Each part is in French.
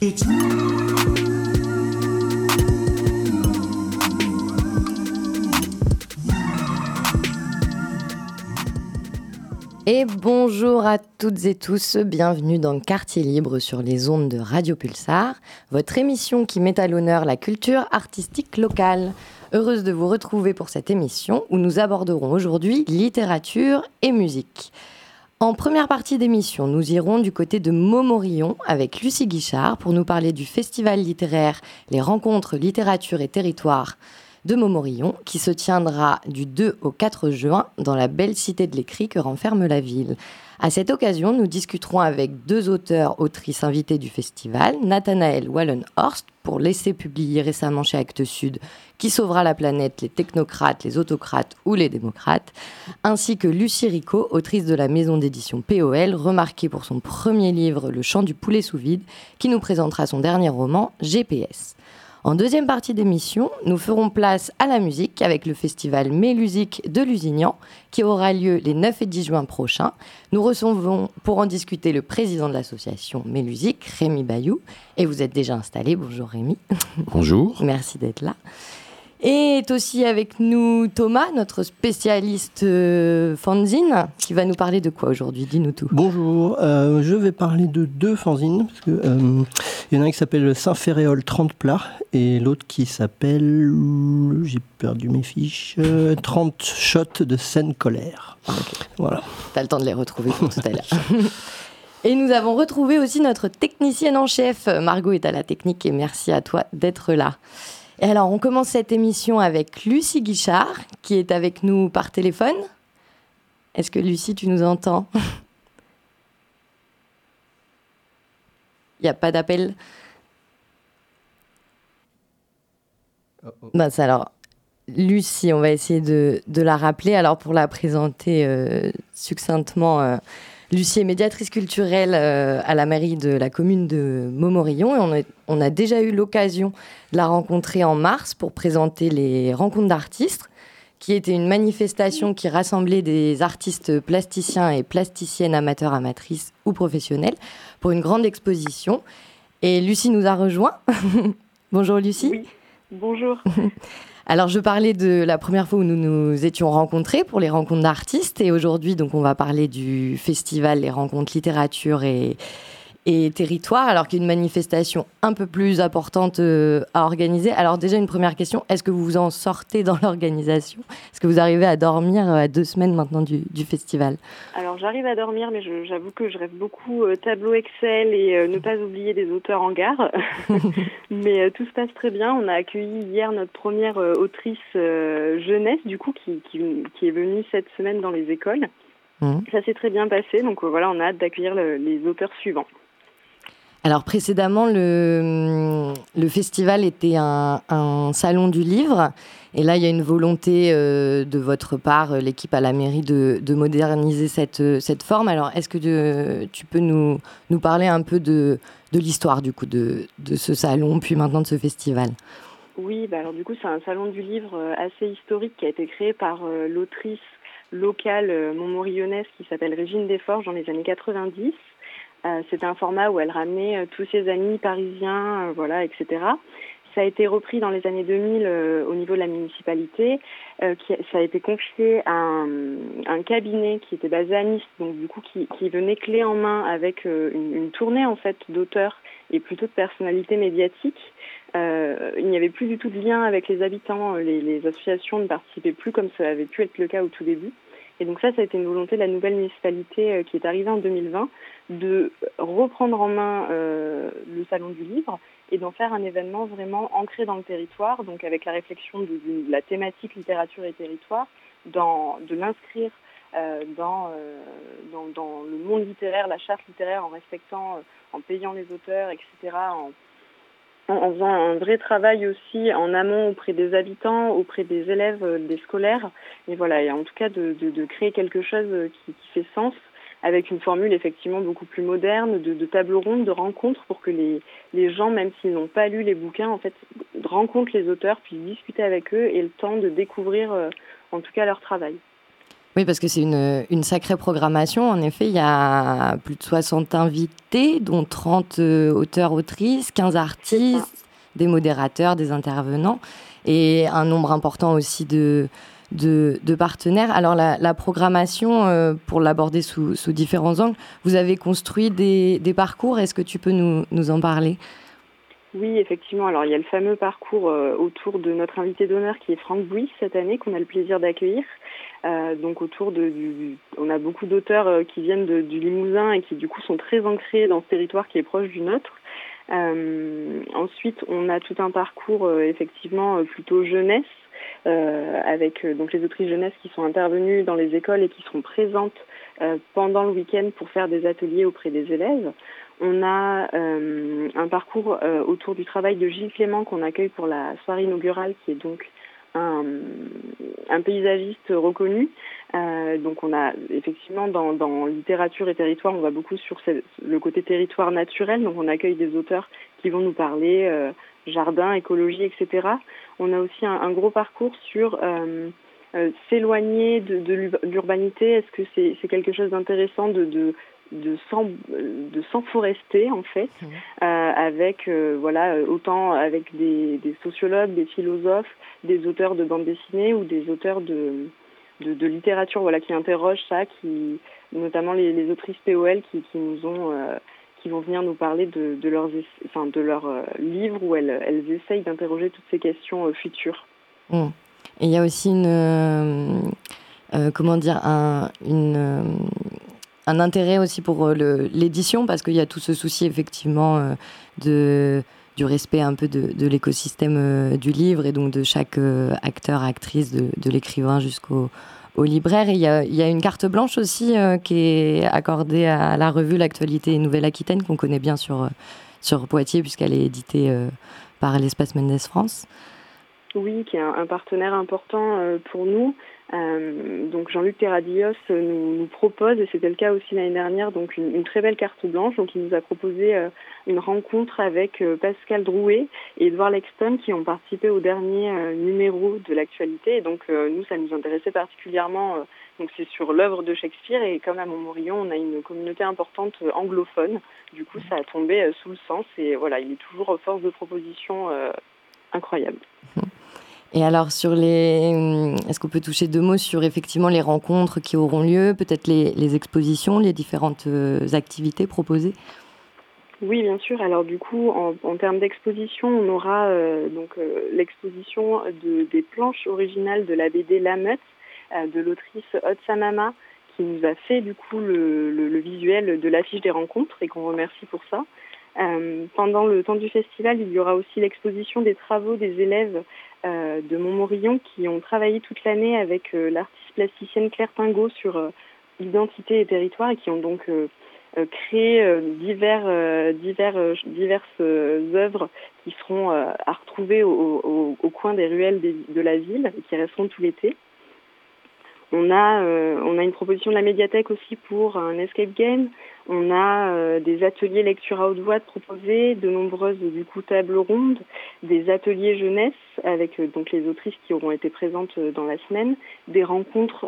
Et bonjour à toutes et tous, bienvenue dans Quartier Libre sur les ondes de Radio Pulsar, votre émission qui met à l'honneur la culture artistique locale. Heureuse de vous retrouver pour cette émission où nous aborderons aujourd'hui littérature et musique. En première partie d'émission, nous irons du côté de Montmorillon avec Lucie Guichard pour nous parler du festival littéraire Les rencontres littérature et territoire de Montmorillon, qui se tiendra du 2 au 4 juin dans la belle cité de l'écrit que renferme la ville. À cette occasion, nous discuterons avec deux auteurs, autrices invités du festival, Nathanaël Wallenhorst, pour l'essai publié récemment chez Actes Sud, qui sauvera la planète, les technocrates, les autocrates ou les démocrates, ainsi que Lucie Rico, autrice de la maison d'édition POL, remarquée pour son premier livre, Le chant du poulet sous vide, qui nous présentera son dernier roman, GPS. En deuxième partie d'émission, nous ferons place à la musique avec le festival Mélusique de Lusignan qui aura lieu les 9 et 10 juin prochains. Nous recevons pour en discuter le président de l'association Mélusique, Rémi Bayou. Et vous êtes déjà installé. Bonjour Rémi. Bonjour. Merci d'être là. Et est aussi avec nous Thomas, notre spécialiste euh, fanzine, qui va nous parler de quoi aujourd'hui? Dis-nous tout. Bonjour, euh, je vais parler de deux fanzines. Parce que, euh, il y en a un qui s'appelle Saint-Ferréol 30 plats et l'autre qui s'appelle, j'ai perdu mes fiches, 30 shots de scène colère. Voilà. T'as le temps de les retrouver pour tout à l'heure. Et nous avons retrouvé aussi notre technicienne en chef. Margot est à la technique et merci à toi d'être là. Et alors, on commence cette émission avec Lucie Guichard, qui est avec nous par téléphone. Est-ce que Lucie, tu nous entends? Il n'y a pas d'appel? Oh, oh. Bah, alors, Lucie, on va essayer de, la rappeler. Alors, pour la présenter euh, succinctement, euh, Lucie est médiatrice culturelle euh, à la mairie de la commune de Montmorillon et on, on a déjà eu l'occasion de la rencontrer en mars pour présenter les rencontres d'artistes, qui était une manifestation qui rassemblait des artistes plasticiens et plasticiennes amateurs, amatrices ou professionnels pour une grande exposition. Et Lucie nous a rejoint. Bonjour Lucie. Oui, bonjour. Alors, je parlais de la première fois où nous nous étions rencontrés pour les rencontres d'artistes. Et aujourd'hui, donc, on va parler du festival Les rencontres littérature et, et territoire, alors qu'il y a une manifestation un peu plus importante euh, à organiser. Alors déjà, une première question, est-ce que vous vous en sortez dans l'organisation? Est-ce que vous arrivez à dormir euh, à deux semaines maintenant du, festival? Alors j'arrive à dormir, mais j'avoue que je rêve beaucoup euh, tableau Excel et ne pas oublier des auteurs en gare. mais tout se passe très bien. On a accueilli hier notre première autrice jeunesse, du coup, qui, qui, est venue cette semaine dans les écoles. Mmh. Ça s'est très bien passé, donc voilà, on a hâte d'accueillir les auteurs suivants. Alors précédemment, le, festival était un, salon du livre. Et là, il y a une volonté euh, de votre part, euh, l'équipe à la mairie, de, de moderniser cette, euh, cette, forme. Alors, est-ce que tu peux nous, parler un peu de, l'histoire du coup de, ce salon, puis maintenant de ce festival? Oui, bah alors du coup, c'est un salon du livre assez historique qui a été créé par l'autrice locale montmorillonnaise qui s'appelle Régine Desforges dans les années 90. Euh, c'était un format où elle ramenait euh, tous ses amis parisiens, euh, voilà, etc. Ça a été repris dans les années 2000 au niveau de la municipalité. Qui, ça a été confié à un, un, cabinet qui était basé à Nice, donc du coup qui, qui venait clé en main avec une, une tournée en fait d'auteurs et plutôt de personnalités médiatiques. Euh, il n'y avait plus du tout de lien avec les habitants, les, les, associations ne participaient plus comme ça avait pu être le cas au tout début. Et donc ça, ça a été une volonté de la nouvelle municipalité qui est arrivée en 2020 de reprendre en main euh, le salon du livre et d'en faire un événement vraiment ancré dans le territoire, donc avec la réflexion de, la thématique littérature et territoire, dans, de l'inscrire euh, dans, euh, dans, dans, le monde littéraire, la charte littéraire, en respectant, euh, en payant les auteurs, etc., en, faisant un vrai travail aussi en amont auprès des habitants, auprès des élèves, euh, des scolaires, et voilà, et en tout cas de, de, créer quelque chose qui, qui fait sens avec une formule effectivement beaucoup plus moderne, de, de table ronde, de rencontres pour que les, les gens, même s'ils n'ont pas lu les bouquins, en fait, rencontrent les auteurs, puissent discuter avec eux et le temps de découvrir, euh, en tout cas, leur travail. Oui, parce que c'est une, une, sacrée programmation. En effet, il y a plus de 60 invités, dont 30 auteurs, autrices, 15 artistes, des modérateurs, des intervenants, et un nombre important aussi de, de, partenaires. Alors la, programmation, euh, pour l'aborder sous, différents angles, vous avez construit des, parcours. Est-ce que tu peux nous, nous, en parler? Oui, effectivement. Alors, il y a le fameux parcours euh, autour de notre invité d'honneur qui est Franck Bouy cette année, qu'on a le plaisir d'accueillir. Euh, donc, autour de, du, on a beaucoup d'auteurs qui viennent du Limousin et qui, du coup, sont très ancrés dans ce territoire qui est proche du nôtre. ensuite, on a tout un parcours, effectivement, plutôt jeunesse, euh, avec euh, donc les autrices jeunesse qui sont intervenues dans les écoles et qui seront présentes euh, pendant le week-end pour faire des ateliers auprès des élèves. On a un parcours autour du travail de Gilles Clément qu'on accueille pour la soirée inaugurale, qui est donc un, paysagiste reconnu. donc on a effectivement dans, littérature et territoire, on va beaucoup sur le côté territoire naturel. Donc on accueille des auteurs qui vont nous parler jardin, écologie, etc. On a aussi un, gros parcours sur euh, euh, s'éloigner de, de l'urbanité. Est-ce que c'est quelque chose d'intéressant de, de de s'enforester en fait mmh. euh, avec voilà autant avec des, des, sociologues des philosophes des auteurs de bande dessinée ou des auteurs de, de, de littérature voilà qui interrogent ça qui notamment les, les autrices POL qui, qui nous ont qui vont venir nous parler de, de leurs, enfin, de leurs euh, livres où elles, elles essayent d'interroger toutes ces questions euh, futures. Mmh. Et il y a aussi une, euh, comment dire, un, une, un intérêt aussi pour l'édition parce qu'il y a tout ce souci effectivement de du respect un peu de, de l'écosystème du livre et donc de chaque acteur, actrice, de, de l'écrivain jusqu'au au libraire. Il y a, une carte blanche aussi euh, qui est accordée à la revue L'actualité Nouvelle-Aquitaine, qu'on connaît bien sur, euh, sur Poitiers, puisqu'elle est éditée euh, par l'Espace Mendes France. Oui, qui est un, partenaire important pour nous. Donc Jean-Luc Terradillos nous, propose, et c'était le cas aussi l'année dernière, donc une, très belle carte blanche. Donc il nous a proposé une rencontre avec Pascal Drouet et Edouard Lexton qui ont participé au dernier numéro de l'actualité. Et donc nous, ça nous intéressait particulièrement. donc c'est sur l'œuvre de Shakespeare et comme à Montmorillon, on a une communauté importante anglophone. Du coup, ça a tombé sous le sens et voilà, il est toujours force de proposition incroyable. Et alors, sur les, hum, est-ce qu'on peut toucher deux mots sur effectivement les rencontres qui auront lieu, peut-être les, expositions, les différentes euh, activités proposées? Oui, bien sûr. Alors du coup, en, termes d'exposition, on aura euh, donc euh, l'exposition de, des planches originales de la BD La de l'autrice Samama, qui nous a fait du coup le, le visuel de l'affiche des rencontres et qu'on remercie pour ça. Pendant le temps du festival, il y aura aussi l'exposition des travaux des élèves de Montmorillon qui ont travaillé toute l'année avec euh, l'artiste plasticienne Claire Pingot sur identité et territoire et qui ont donc créé divers, divers, diverses œuvres qui seront à retrouver au, au, coin des ruelles de la ville et qui resteront tout l'été. On a, euh, on a une proposition de la médiathèque aussi pour un escape game. On a euh, des ateliers lecture à haute voix proposés, de nombreuses du coup tables rondes, des ateliers jeunesse avec euh, donc les autrices qui auront été présentes dans la semaine, des rencontres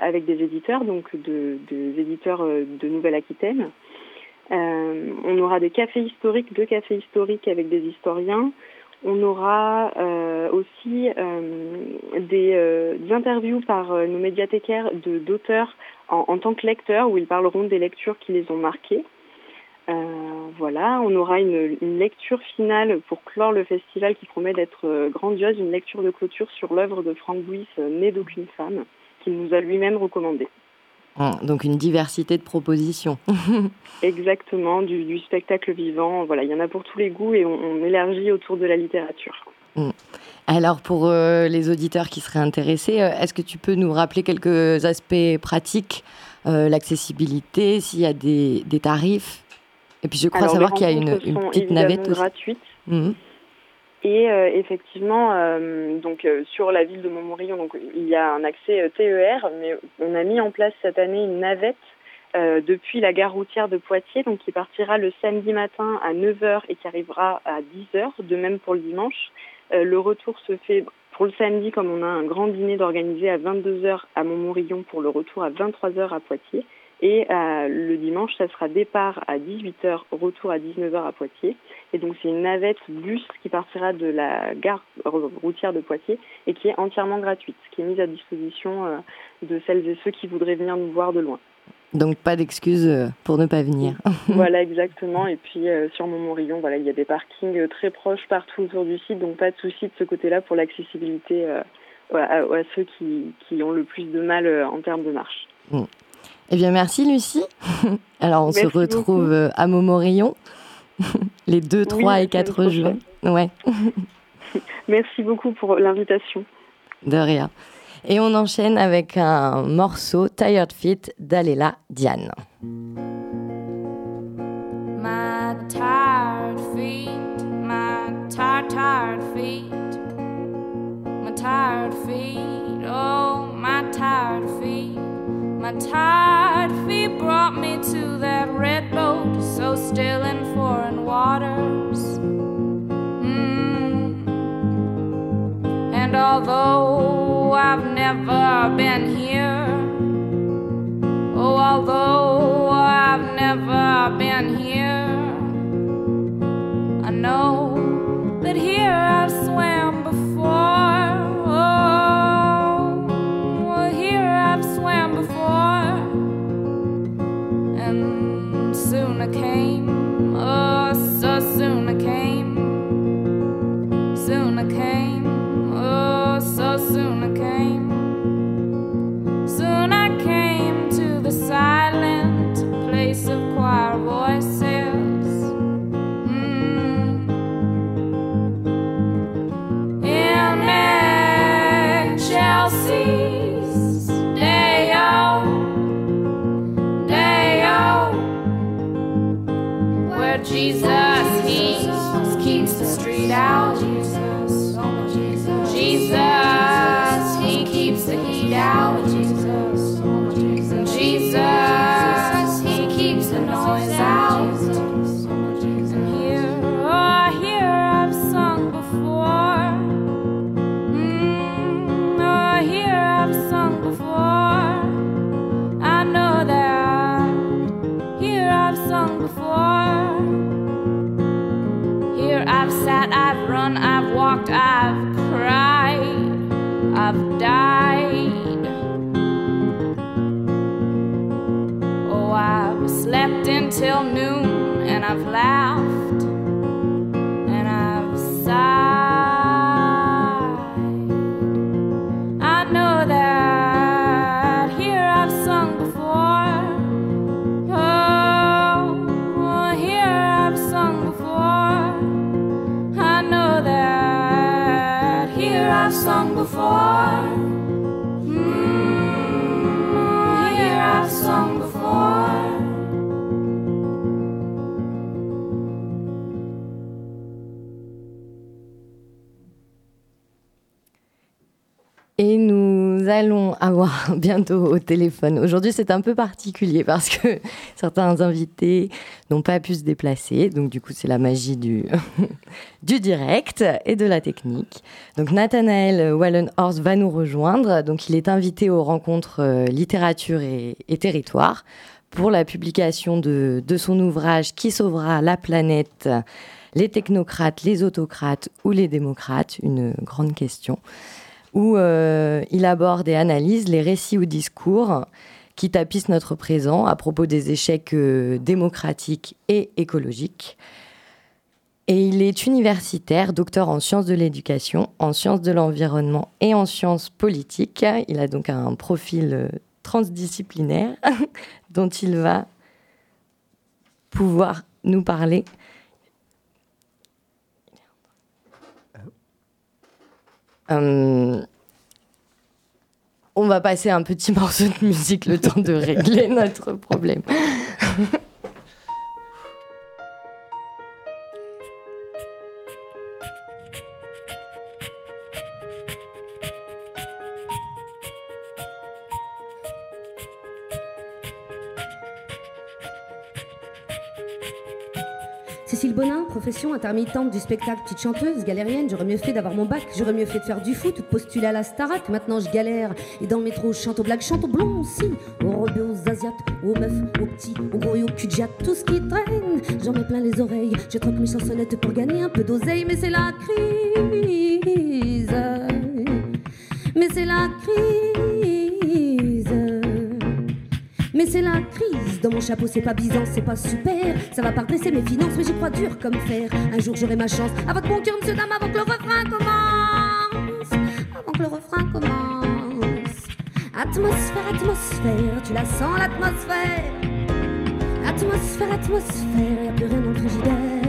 avec des éditeurs, donc de, des éditeurs de Nouvelle-Aquitaine. on aura des cafés historiques, deux cafés historiques avec des historiens. On aura euh, aussi euh, des, euh, des, interviews par nos médiathécaires d'auteurs en, en, tant que lecteurs où ils parleront des lectures qui les ont marquées. voilà, on aura une, lecture finale pour clore le festival qui promet d'être grandiose, une lecture de clôture sur l'œuvre de Frank Bouis, Né d'aucune femme, qu'il nous a lui-même recommandé. Hum, donc une diversité de propositions. Exactement, du, spectacle vivant. Voilà, il y en a pour tous les goûts et on, élargit autour de la littérature. Hum. Alors pour euh, les auditeurs qui seraient intéressés, euh, est-ce que tu peux nous rappeler quelques aspects pratiques, euh, l'accessibilité, s'il y a des, tarifs? Et puis je crois savoir qu'il y a une, petite navette aussi. gratuite. Hum. Et euh, effectivement, euh, donc euh, sur la ville de Montmorillon, donc il y a un accès TER, mais on a mis en place cette année une navette depuis la gare routière de Poitiers, donc qui partira le samedi matin à 9h et qui arrivera à 10h, de même pour le dimanche. le retour se fait Pour le samedi, comme on a un grand dîner d'organiser à 22h à Montmorillon pour le retour à 23h à Poitiers. Et euh, le dimanche, ça sera départ à 18h, retour à 19h à Poitiers. Et donc c'est une navette bus qui partira de la gare routière de Poitiers et qui est entièrement gratuite, qui est mise à disposition euh, de celles et ceux qui voudraient venir nous voir de loin. Donc pas d'excuses euh, pour ne pas venir. voilà exactement. Et puis euh, sur Montmorillon, voilà, il y a des parkings très proches partout autour du site, donc pas de souci de ce côté-là pour l'accessibilité à, ceux qui, qui, ont le plus de mal en termes de marche. Eh bien merci Lucie. Alors on se retrouve à Montmorillon les 2, 3 et 4 juin. Ouais. merci beaucoup pour l'invitation. De rien. Et on enchaîne avec un morceau Tired Feet d'Alela Diane. My tired feet, my tired, tired feet, my tired feet, oh, my tired feet. My tired feet brought me to that red boat, so still in foreign waters. Mm. And although I've never been here. Oh, although I've never been here, I know avoir bientôt au téléphone. Aujourd'hui, c'est un peu particulier parce que certains invités n'ont pas pu se déplacer. Donc, du coup, c'est la magie du, direct et de la technique. Donc, Nathanaël Wallenhorst va nous rejoindre. Donc, il est invité aux rencontres euh, littérature et, territoire pour la publication de son ouvrage Qui sauvera la planète? Les technocrates, les autocrates ou les démocrates? Une grande question où euh, il aborde et analyse les récits ou discours qui tapissent notre présent à propos des échecs euh, démocratiques et écologiques. Et il est universitaire, docteur en sciences de l'éducation, en sciences de l'environnement et en sciences politiques. Il a donc un profil euh, transdisciplinaire dont il va pouvoir nous parler. Euh, on va passer un petit morceau de musique le temps de régler notre problème. Cécile Bonin, profession intermittente du spectacle, petite chanteuse, galérienne. J'aurais mieux fait d'avoir mon bac, j'aurais mieux fait de faire du foot ou de postuler à la Starac. Maintenant je galère et dans le métro je chante aux blagues, chante aux blonds aussi, aux robes, aux asiates, aux meufs, aux petits, aux gros et aux cul tout ce qui traîne. J'en mets plein les oreilles, je troque mes chansonnettes pour gagner un peu d'oseille, mais c'est la crise. Mais c'est la crise. Mais c'est la crise. Dans mon chapeau, c'est pas bizarre, c'est pas super. Ça va pas redresser mes finances, mais j'y crois dur comme fer. Un jour, j'aurai ma chance. À votre bon cœur, monsieur, dame, avant que le refrain commence. Avant que le refrain commence. Atmosphère, atmosphère, tu la sens, l'atmosphère. Atmosphère, atmosphère, y'a plus rien dans le frigidaire.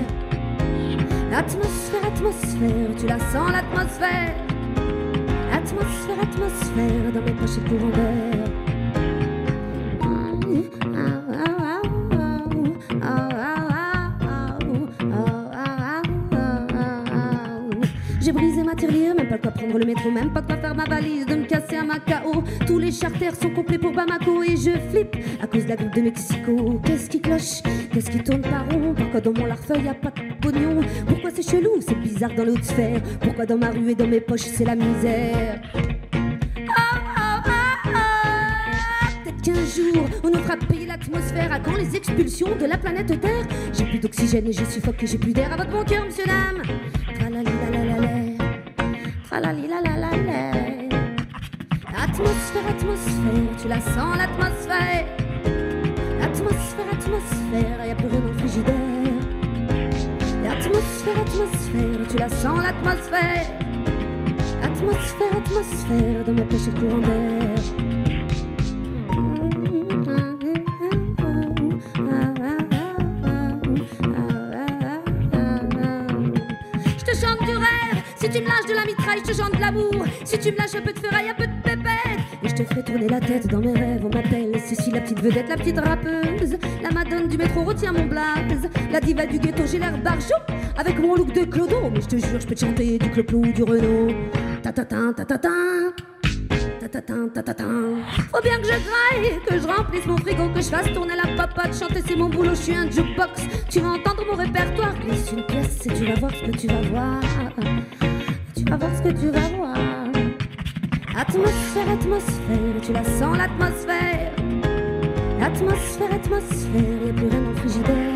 Atmosphère, atmosphère, tu la sens, l'atmosphère. Atmosphère, atmosphère, dans mes poches courant d'air. De me casser à Macao. Tous les charters sont complets pour Bamako et je flippe à cause de la grippe de Mexico. Qu'est-ce qui cloche? Qu'est-ce qui tourne par rond? Pourquoi dans mon larfeuille y a pas de pognon? Pourquoi c'est chelou? C'est bizarre dans l'autre sphère. Pourquoi dans ma rue et dans mes poches c'est la misère? Qu'un jour on nous fera l'atmosphère à quand les expulsions de la planète Terre? J'ai plus d'oxygène et je suffoque et j'ai plus d'air. À votre bon cœur, monsieur dame. Tu la sens l'atmosphère. Atmosphère, atmosphère, y a plus rien dans frigidaire. Atmosphère, atmosphère, tu la sens l'atmosphère. Atmosphère, atmosphère, dans ma poche de courant d'air. Si tu me lâches de la mitraille, je te chante l'amour. Si tu me lâches un peu de ferraille, un peu de. Et je te ferai tourner la tête dans mes rêves. On m'appelle Cécile, la petite vedette, la petite rappeuse. La madone du métro retient mon blaze. La diva du ghetto, j'ai l'air barjou. Avec mon look de clodo. Mais je te jure, je peux te chanter du cloplo ou du Renault. Ta ta ta ta ta ta. Faut bien que je graille, que je remplisse mon frigo, que je fasse tourner la papote, chanter c'est mon boulot, je suis un jukebox. Tu vas entendre mon répertoire, glisse une pièce et tu vas voir ce que tu vas voir va voir ce que tu vas voir. Atmosphère, atmosphère, tu la sens l'atmosphère. Atmosphère, atmosphère, y'a plus rien dans le frigidaire.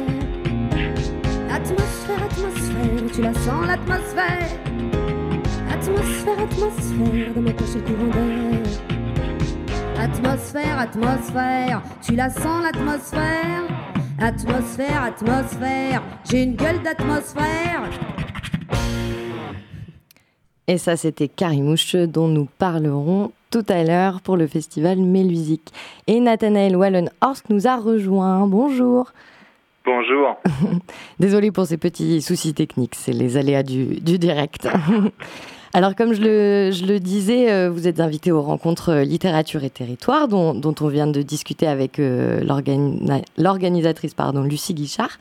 Atmosphère, atmosphère, tu la sens l'atmosphère. Atmosphère, atmosphère, dans ma poche le courant d'air. Atmosphère, atmosphère, tu la sens l'atmosphère. Atmosphère, atmosphère, j'ai une gueule d'atmosphère. Et ça, c'était Carimouche dont nous parlerons tout à l'heure pour le festival Mélusique. Et Nathanaël Wallenhorst nous a rejoint. Bonjour. Bonjour. Désolé pour ces petits soucis techniques, c'est les aléas du, du direct. Alors, comme je le, disais, euh, vous êtes invité aux rencontres euh, Littérature et Territoire, dont, on vient de discuter avec euh, l'organisatrice pardon, Lucie Guichard.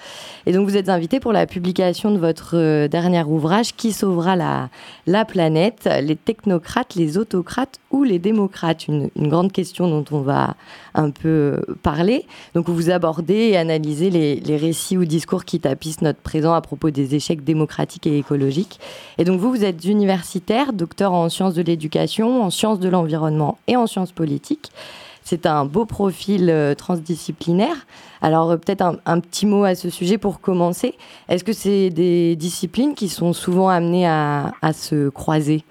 Et donc, vous êtes invité pour la publication de votre dernier ouvrage, Qui sauvera la, la planète? Les technocrates, les autocrates ou les démocrates? Une, une, grande question dont on va un peu parler. Donc, vous abordez et analysez les, les récits ou discours qui tapissent notre présent à propos des échecs démocratiques et écologiques. Et donc, vous, vous êtes universitaire docteur en sciences de l'éducation, en sciences de l'environnement et en sciences politiques. C'est un beau profil euh, transdisciplinaire. Alors euh, peut-être un, petit mot à ce sujet pour commencer. Est-ce que c'est des disciplines qui sont souvent amenées à, se croiser?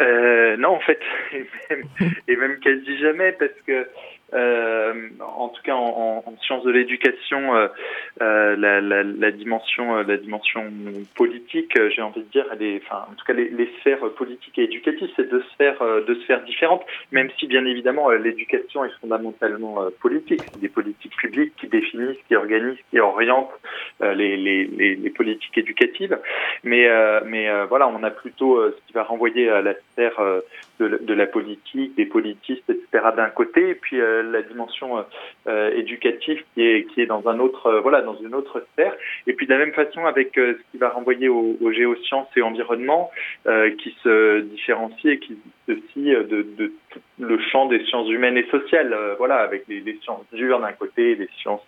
Euh, Non, en fait, et même, et même quasi jamais, parce que euh, en tout cas en, en sciences de l'éducation, euh, euh la, dimension, la dimension politique, j'ai envie de dire, en tout cas les, sphères politiques et éducatives, c'est deux sphères, différentes. Même si bien évidemment l'éducation est fondamentalement politique, c'est des politiques publiques qui définissent, qui organisent, qui orientent les, politiques éducatives. Mais, mais voilà, on a plutôt ce qui va renvoyer à la sphère de, de, la politique, des politistes, etc. d'un côté, et puis la dimension euh, euh, éducative qui est qui est dans un autre euh, voilà dans une autre sphère. Et puis de la même façon avec ce qui va renvoyer aux, géosciences et environnement qui se différencie et qui aussi de, de tout le champ des sciences humaines et sociales. voilà avec les, les sciences dures d'un côté, les sciences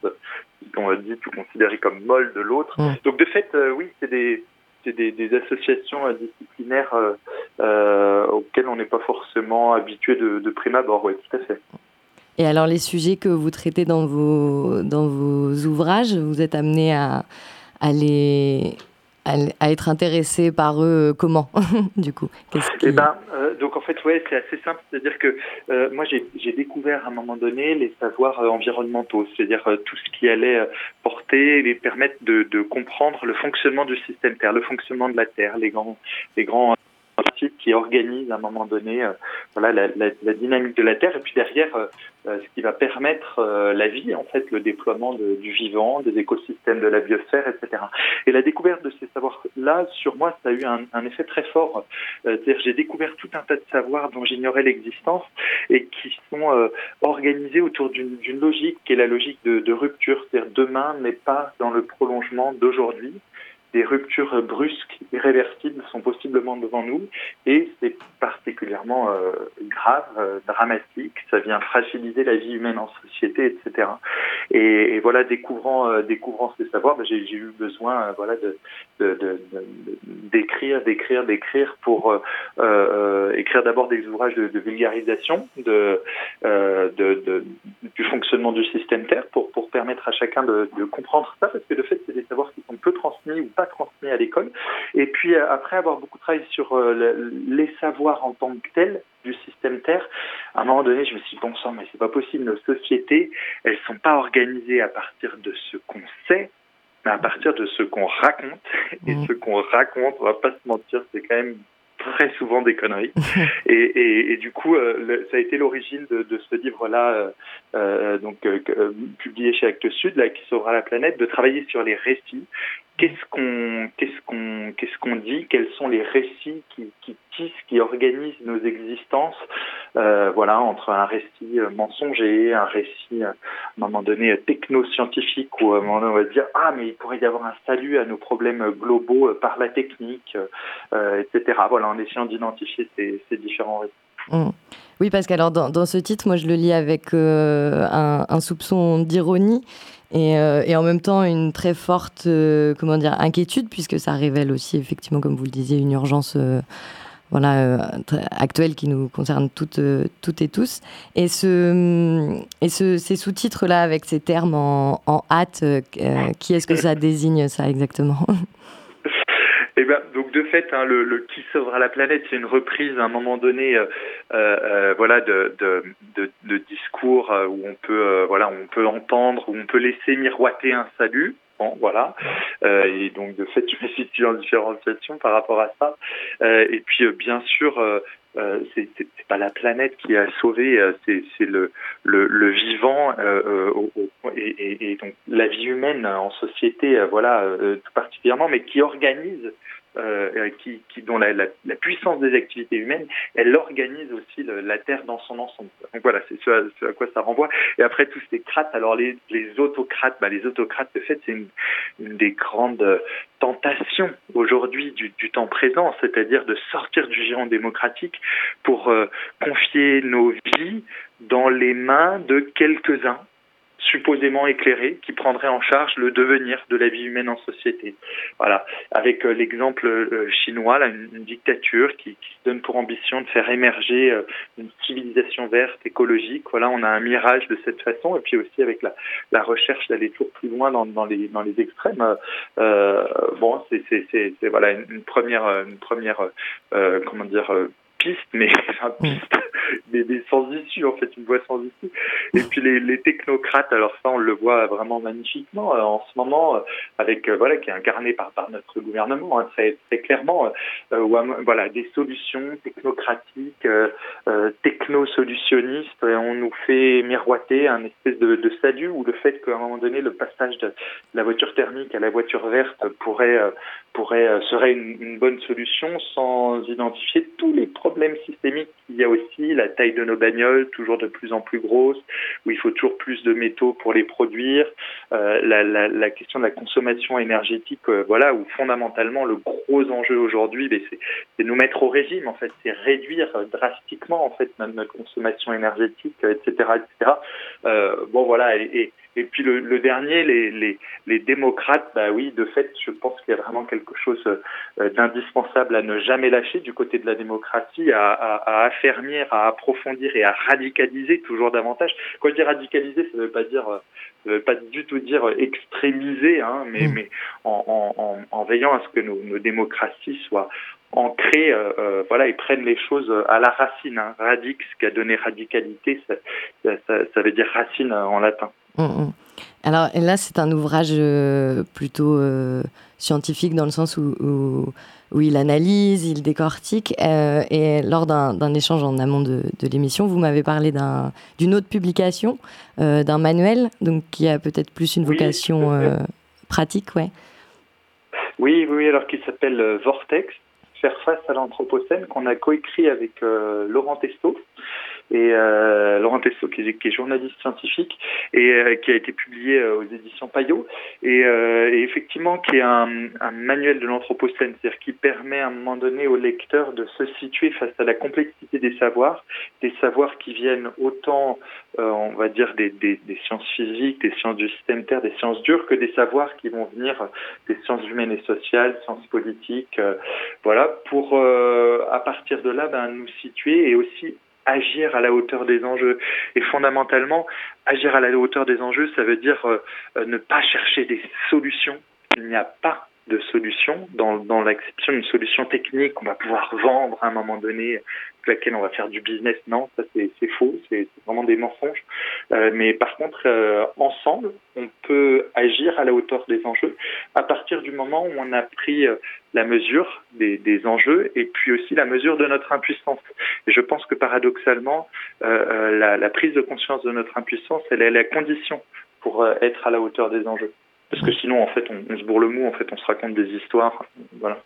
qui sont dites ou considérées comme molles de l'autre. Mm. Donc de fait, oui, c'est des des, des, associations disciplinaires auxquelles on n'est pas forcément habitué de, de prime abord, oui, tout à fait. Et alors les sujets que vous traitez dans vos, dans vos ouvrages, vous êtes amené à, à, les, à, être intéressé par eux euh, comment du coup eh ben, euh, donc en fait ouais c'est assez simple. C'est-à-dire que euh, moi j'ai découvert à un moment donné les savoirs environnementaux. C'est-à-dire tout ce qui allait porter les permettre de, de, comprendre le fonctionnement du système Terre le fonctionnement de la Terre les grands les grands qui organise à un moment donné euh, voilà la, la, la, dynamique de la Terre. Et puis derrière euh, ce qui va permettre la vie en fait le déploiement de, du vivant des écosystèmes de la biosphère etc et la découverte de ces savoirs là sur moi ça a eu un, un effet très fort. C'est-à-dire j'ai découvert tout un tas de savoirs dont j'ignorais l'existence et qui sont organisés autour d'une logique qui est la logique de, de rupture. C'est-à-dire demain n'est pas dans le prolongement d'aujourd'hui des ruptures brusques, irréversibles sont possiblement devant nous et c'est particulièrement euh, grave, euh, dramatique. Ça vient fragiliser la vie humaine en société, etc. Et, voilà, découvrant, euh, découvrant ces savoirs, ben, j'ai eu besoin, voilà, d'écrire, d'écrire, d'écrire pour écrire d'abord des ouvrages de, vulgarisation du fonctionnement du système Terre pour pour permettre à chacun de, de comprendre ça, parce que de fait, c'est des savoirs qui sont peu transmis ou pas transmis à l'école. Et puis après avoir beaucoup travaillé sur les savoirs en tant que tels du système Terre, à un moment donné, je me suis dit, bon sang, mais c'est pas possible, nos sociétés, elles sont pas organisées à partir de ce qu'on sait, mais à partir de ce qu'on raconte. Et mmh. ce qu'on raconte, on va pas se mentir, c'est quand même très souvent des conneries. et, et, et, du coup, euh, ça a été l'origine de, de, ce livre-là, euh, euh donc euh, publié chez Actes Sud, là, qui sauvera la planète, de travailler sur les récits qu'est-ce qu'on qu'est-ce qu'on qu'est-ce qu'on dit Quels sont les récits qui, tissent, qui organisent nos existences euh, Voilà, entre un récit mensonger, un récit à un moment donné techno-scientifique où à un moment on va dire ah mais il pourrait y avoir un salut à nos problèmes globaux par la technique, euh, etc. Voilà, en essayant d'identifier ces, différents récits. Mmh. Oui, parce qu'alors dans, ce titre, moi je le lis avec euh, un, soupçon d'ironie et, euh, et, en même temps une très forte euh, comment dire, inquiétude, puisque ça révèle aussi effectivement, comme vous le disiez, une urgence euh, voilà, actuelle qui nous concerne toutes, toutes et tous. Et, ce, et ce, ces sous-titres-là, avec ces termes en, en hâte, qui est-ce que ça désigne ça exactement? Eh ben, donc de fait, hein, le, le, qui sauvera la planète, c'est une reprise à un moment donné, euh, euh, voilà, de, de, de, de discours euh, où on peut, euh, voilà, on peut entendre, où on peut laisser miroiter un salut. Bon, voilà. Euh, et donc de fait, je me situe en différenciation par rapport à ça. et puis bien sûr. Euh, c'est pas la planète qui a sauvé, c'est le, vivant euh, et, donc la vie humaine en société, voilà, tout particulièrement, mais qui organise euh, qui, qui, dont la, la, la, puissance des activités humaines, elle organise aussi le, la Terre dans son ensemble. Donc voilà, c'est ce, à, ce à quoi ça renvoie. Et après tous ces crates, alors les, les autocrates, bah, les autocrates, de fait, c'est une, une, des grandes tentations aujourd'hui du, du, temps présent, c'est-à-dire de sortir du giron démocratique pour euh, confier nos vies dans les mains de quelques-uns supposément éclairé qui prendrait en charge le devenir de la vie humaine en société. Voilà, avec euh, l'exemple euh, chinois, là, une, une, dictature qui, qui, se donne pour ambition de faire émerger euh, une civilisation verte, écologique. Voilà, on a un mirage de cette façon, et puis aussi avec la, la recherche d'aller toujours plus loin dans, dans, les, dans les extrêmes. Euh, bon, c'est voilà une, une, première, une première, euh, comment dire piste, mais enfin, piste, mais, mais, sans issue en fait, une voie sans issue. Et puis les, technocrates, alors ça on le voit vraiment magnifiquement euh, en ce moment, euh, avec euh, voilà qui est incarné par, notre gouvernement hein, très très clairement, où, voilà des solutions technocratiques, euh, techno-solutionnistes, on nous fait miroiter un espèce de, de salut ou le fait qu'à un moment donné le passage de la voiture thermique à la voiture verte pourrait pourrait serait une, bonne solution sans identifier tous les problèmes systémiques il y a aussi, la taille de nos bagnoles, toujours de plus en plus grosse, où il faut toujours plus de métaux pour les produire, euh, la, question de la consommation énergétique, euh, voilà, où fondamentalement le gros enjeu aujourd'hui, ben, c'est nous mettre au régime, en fait, c'est réduire drastiquement en fait notre, consommation énergétique, etc., etc. Euh, bon voilà, et Et puis le, le dernier, les, les, les, démocrates, bah oui, de fait, je pense qu'il y a vraiment quelque chose euh, d'indispensable à ne jamais lâcher du côté de la démocratie, à, à, à, affermir, à approfondir et à radicaliser toujours davantage. Quand je dis radicaliser, ça ne veut pas dire, ça veut pas du tout dire extrémiser, hein, mais, mmh. mais en, en, en, veillant à ce que nos, nos démocraties soient ancrées, euh, euh, voilà, et prennent les choses à la racine. Hein. Radix, qui a donné radicalité, ça, ça, ça veut dire racine en latin. Mm, mm. Alors là, c'est un ouvrage euh, plutôt euh, scientifique dans le sens où, où, il analyse, il décortique. Euh, et lors d'un échange en amont de, de l'émission, vous m'avez parlé d'une autre publication, d'un manuel, donc qui a peut-être plus une vocation pratique, ouais. Oui, oui, alors qui s'appelle Vortex, faire face à l'anthropocène, qu'on a coécrit avec Laurent Testo et euh, Laurent est, qui est, journaliste scientifique et euh, qui a été publié euh, aux éditions Payot, et, euh, et, effectivement qui est un, un manuel de l'anthropocène, c'est-à-dire qui permet à un moment donné au lecteur de se situer face à la complexité des savoirs, des savoirs qui viennent autant, euh, on va dire, des, des, des, sciences physiques, des sciences du système Terre, des sciences dures, que des savoirs qui vont venir des sciences humaines et sociales, sciences politiques, voilà, pour à partir de là, ben, nous situer et aussi agir à la hauteur des enjeux. Et fondamentalement, agir à la hauteur des enjeux, ça veut dire euh, euh, ne pas chercher des solutions. Il n'y a pas de solution dans, dans l'acception d'une solution technique qu'on va pouvoir vendre à un moment donné laquelle on va faire du business. Non, ça c'est faux, c'est vraiment des mensonges. Euh, mais par contre, euh, ensemble, on peut agir à la hauteur des enjeux à partir du moment où on a pris euh, la mesure des, des, enjeux et puis aussi la mesure de notre impuissance. Et je pense que paradoxalement, euh, la, la, prise de conscience de notre impuissance, elle est la condition pour être à la hauteur des enjeux. Parce que sinon, en fait, on, se bourre le mou, en fait, on se raconte des histoires. Voilà.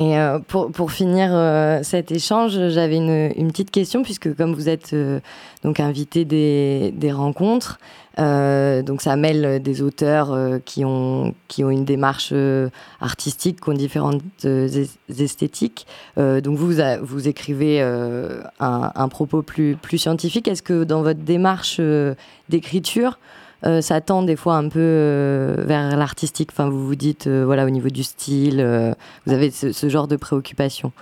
Et euh, pour, pour, finir euh, cet échange, j'avais une, une, petite question, puisque comme vous êtes euh, donc invité des, des rencontres, donc ça mêle des auteurs qui, ont, qui ont une démarche artistique, qui ont différentes esthétiques. donc vous, vous écrivez un, un, propos plus, plus scientifique. Est-ce que dans votre démarche d'écriture, euh, ça tend des fois un peu euh, vers l'artistique. Enfin, vous vous dites, euh, voilà, au niveau du style, vous avez ce, genre de préoccupation.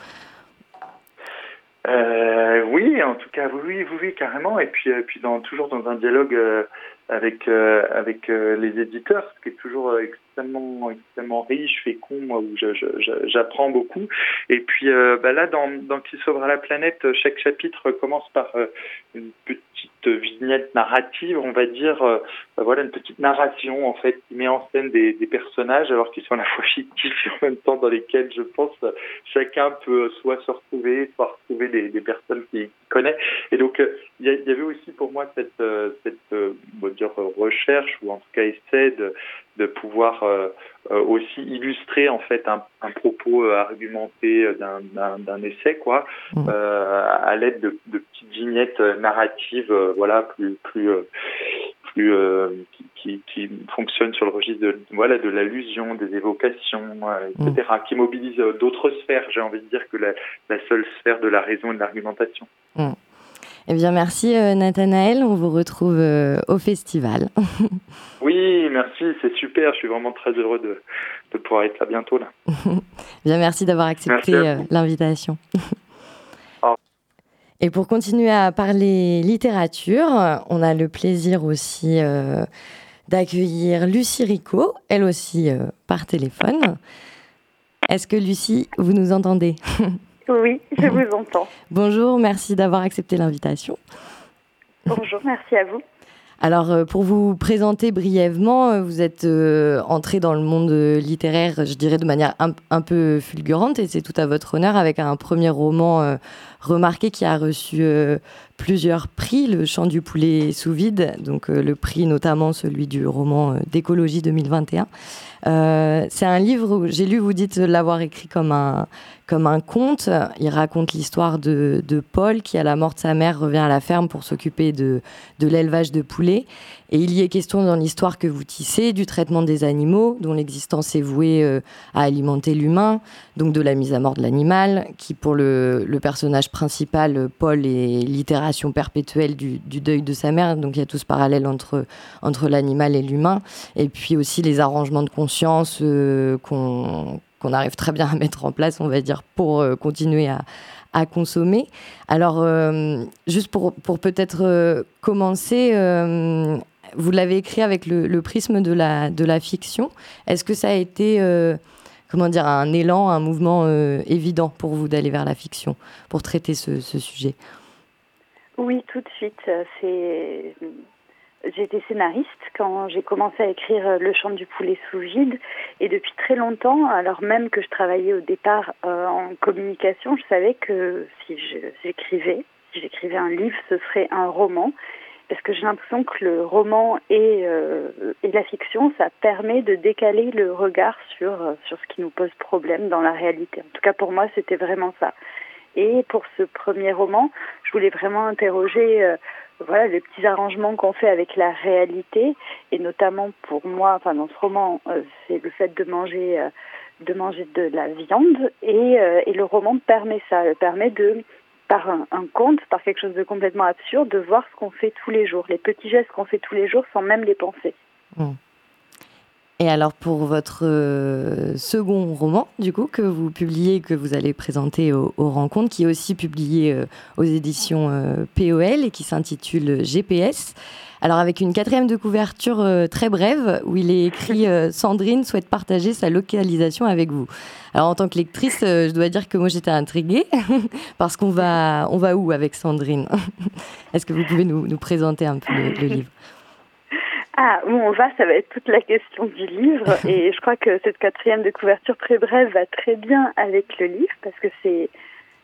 oui, en tout cas, oui, oui, carrément. Et puis, puis toujours dans un dialogue avec avec les éditeurs, ce qui est toujours extrêmement extrêmement riche, fécond, où j'apprends beaucoup. Et puis bah là, dans, Qui sauvera la planète, chaque chapitre commence par une petite vignette narrative, on va dire, euh, bah voilà une petite narration en fait qui met en scène des, personnages alors qu'ils sont à la fois fictifs et en même temps dans lesquels je pense chacun peut soit se retrouver, soit retrouver des, personnes qu'il connaît. Et donc euh, il y, avait aussi pour moi cette euh, cette on dire recherche ou en tout cas essai de de pouvoir euh, aussi illustrer en fait un, un propos argumenté d'un essai quoi mmh. euh, à l'aide de, de, petites vignettes narratives voilà plus plus plus qui, qui, qui fonctionnent sur le registre de voilà de l'allusion des évocations etc mmh. qui mobilise d'autres sphères j'ai envie de dire que la, la seule sphère de la raison et de l'argumentation mmh. Eh bien, merci euh, Nathanaël. On vous retrouve euh, au festival. oui, merci. C'est super. Je suis vraiment très heureux de, de pouvoir être là bientôt. Là. bien, merci d'avoir accepté euh, l'invitation. Et pour continuer à parler littérature, on a le plaisir aussi d'accueillir Lucie Rico, elle aussi par téléphone. Est-ce que Lucie, vous nous entendez? Oui, je vous entends. Bonjour, merci d'avoir accepté l'invitation. Bonjour, merci à vous. Alors, euh, pour vous présenter brièvement, euh, vous êtes euh, entré dans le monde littéraire, je dirais, de manière un, un peu fulgurante, et c'est tout à votre honneur avec un premier roman euh, remarqué qui a reçu euh, plusieurs prix, le Chant du poulet sous vide, donc le prix notamment celui du roman d'écologie 2021. C'est un livre où j'ai lu, vous dites l'avoir écrit comme un, comme un conte. Il raconte l'histoire de, de, Paul qui, à la mort de sa mère, revient à la ferme pour s'occuper de, de l'élevage de poulets. Et il y est question dans l'histoire que vous tissez du traitement des animaux, dont l'existence est vouée euh, à alimenter l'humain, donc de la mise à mort de l'animal, qui pour le, le, personnage principal, Paul, est narration perpétuelle du, deuil de sa mère. Donc il y a tout ce parallèle entre, entre l'animal et l'humain. Et puis aussi les arrangements de conscience qu'on qu'on arrive très bien à mettre en place, on va dire, pour continuer à, à consommer. Alors, juste pour, pour peut-être commencer, vous l'avez écrit avec le, prisme de la, de la fiction. Est-ce que ça a été, euh, comment dire, un élan, un mouvement euh, évident pour vous d'aller vers la fiction pour traiter ce, sujet? Oui, tout de suite. C'est... J'étais scénariste quand j'ai commencé à écrire Le chant du poulet sous vide et depuis très longtemps, alors même que je travaillais au départ euh, en communication, je savais que si j'écrivais, si j'écrivais un livre, ce serait un roman parce que j'ai l'impression que le roman et, euh, la fiction, ça permet de décaler le regard sur, euh, sur ce qui nous pose problème dans la réalité. En tout cas, pour moi, c'était vraiment ça. Et pour ce premier roman, je voulais vraiment interroger euh, voilà, les petits arrangements qu'on fait avec la réalité, et notamment pour moi, enfin dans ce roman, c'est le fait de manger, de manger de la viande, et, et le roman permet ça, permet de par un, conte, par quelque chose de complètement absurde, de voir ce qu'on fait tous les jours, les petits gestes qu'on fait tous les jours sans même les penser. Hmm. Et alors pour votre euh, second roman, du coup, que vous publiez, que vous allez présenter aux rencontres, qui est aussi publié euh, aux éditions euh, POL et qui s'intitule GPS. Alors avec une quatrième de couverture très brève où il est écrit Sandrine souhaite partager sa localisation avec vous. Alors en tant que lectrice, je dois dire que moi j'étais intriguée parce qu'on va on va où avec Sandrine? Est-ce que vous pouvez nous, nous, présenter un peu le, livre? Ah, où on va, ça va être toute la question du livre. Et je crois que cette quatrième de couverture très brève va très bien avec le livre parce que c'est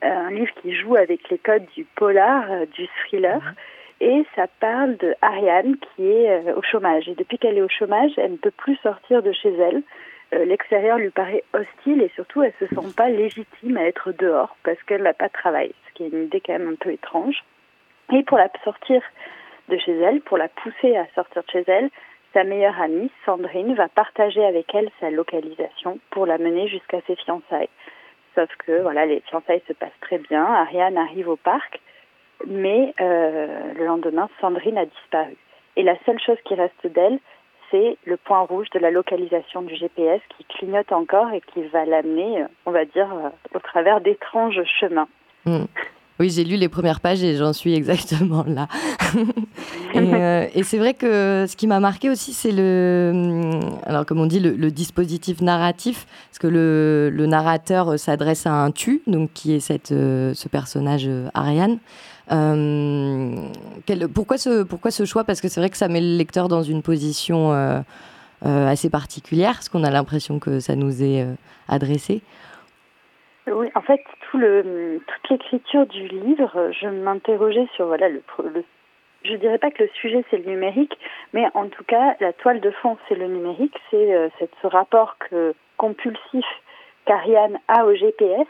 un livre qui joue avec les codes du polar, du thriller. Mhm et ça parle de Ariane qui est euh, au chômage. Et depuis qu'elle est au chômage, elle ne peut plus sortir de chez elle. Euh, l'extérieur lui paraît hostile et surtout elle se sent pas légitime à être dehors parce qu'elle n'a pas de travail, ce qui est une idée quand même un peu étrange. Et pour la sortir de chez elle, pour la pousser à sortir de chez elle, sa meilleure amie, Sandrine, va partager avec elle sa localisation pour la mener jusqu'à ses fiançailles. Sauf que voilà, les fiançailles se passent très bien. Ariane arrive au parc mais euh, le lendemain, Sandrine a disparu. Et la seule chose qui reste d'elle, c'est le point rouge de la localisation du GPS qui clignote encore et qui va l'amener, euh, on va dire, euh, au travers d'étranges chemins. Hmm. Oui, j'ai lu les premières pages et j'en suis exactement là. et, c'est vrai que ce qui m'a marqué aussi, c'est le, hmm, alors comme on dit, le, dispositif narratif, parce que le, narrateur s'adresse à un tu, donc qui est cette, ce personnage Ariane. Euh, pourquoi, ce, pourquoi ce choix? Parce que c'est vrai que ça met le lecteur dans une position euh, euh, assez particulière, parce qu'on a l'impression que ça nous est adressé. Oui, en fait, tout le, toute l'écriture du livre, je m'interrogeais sur voilà le, le je dirais pas que le sujet c'est le numérique, mais en tout cas la toile de fond c'est le numérique, c'est ce rapport que, compulsif qu'Ariane a au GPS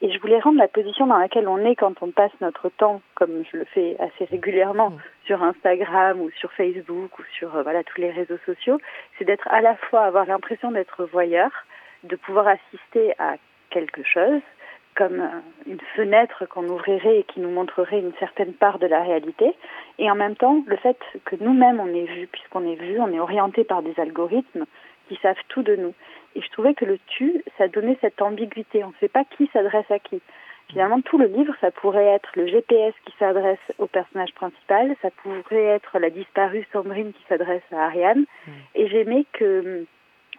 et je voulais rendre la position dans laquelle on est quand on passe notre temps, comme je le fais assez régulièrement mm. sur Instagram ou sur Facebook ou sur euh, voilà tous les réseaux sociaux, c'est d'être à la fois avoir l'impression d'être voyeur, de pouvoir assister à quelque chose, comme euh, une fenêtre qu'on ouvrirait et qui nous montrerait une certaine part de la réalité, et en même temps le fait que nous-mêmes on est vu, puisqu'on est vu, on est orienté par des algorithmes qui savent tout de nous. Et je trouvais que le tu, ça donnait cette ambiguïté. On ne sait pas qui s'adresse à qui. Finalement, tout le livre, ça pourrait être le GPS qui s'adresse au personnage principal, ça pourrait être la disparue Sandrine qui s'adresse à Ariane. Mm. Et j'aimais que,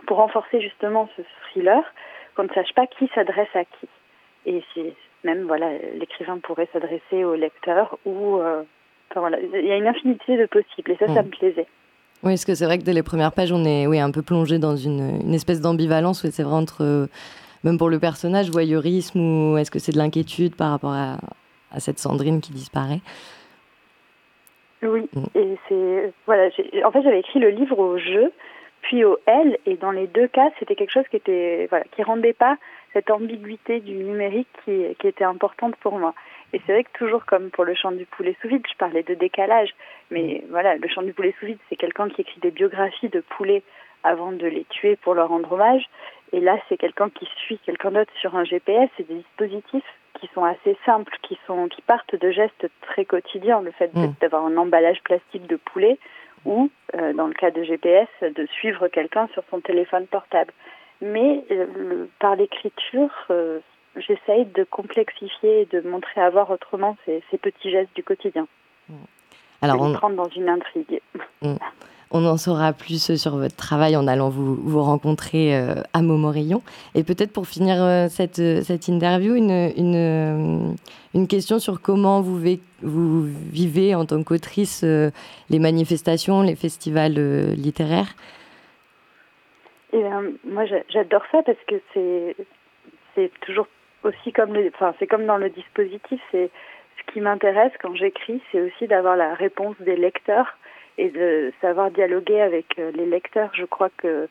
pour renforcer justement ce thriller, qu'on ne sache pas qui s'adresse à qui. Et c'est même, voilà, l'écrivain pourrait s'adresser au lecteur ou. Euh, enfin, voilà, il y a une infinité de possibles et ça, ça mm. me plaisait. Oui, parce que c'est vrai que dès les premières pages, on est oui, un peu plongé dans une, une espèce d'ambivalence. c'est vrai entre, euh, même pour le personnage, voyeurisme ou est-ce que c'est de l'inquiétude par rapport à, à, cette Sandrine qui disparaît? Oui, mm. et c'est. Voilà, en fait, j'avais écrit le livre au jeu, puis au L, et dans les deux cas, c'était quelque chose qui était. Voilà, qui rendait pas cette ambiguïté du numérique qui, qui était importante pour moi. Et c'est vrai que toujours comme pour le chant du poulet sous vide, je parlais de décalage, mais voilà, le chant du poulet sous vide, c'est quelqu'un qui écrit des biographies de poulets avant de les tuer pour leur rendre hommage. Et là, c'est quelqu'un qui suit quelqu'un d'autre sur un GPS. C'est des dispositifs qui sont assez simples, qui sont qui partent de gestes très quotidiens, le fait Mm. d'avoir un emballage plastique de poulet ou, euh, dans le cas de GPS, de suivre quelqu'un sur son téléphone portable. Mais euh, le- par l'écriture, euh, j'essaye de complexifier et de montrer à voir autrement ces, ces petits gestes du quotidien, Alors, de on, prendre dans une intrigue. On en saura plus sur votre travail en allant vous, rencontrer euh, à Montmorillon. Et peut-être pour finir euh, cette, euh, cette interview, une, une, euh, question sur comment vous, vous vivez en tant qu'autrice euh, les manifestations, les festivals euh, littéraires. Et euh, moi, j'a- j'adore ça parce que c'est c'est toujours aussi comme enfin c'est comme dans le dispositif. C'est ce qui m'intéresse quand j'écris, c'est aussi d'avoir la réponse des lecteurs et de savoir dialoguer avec euh, les lecteurs. Je crois que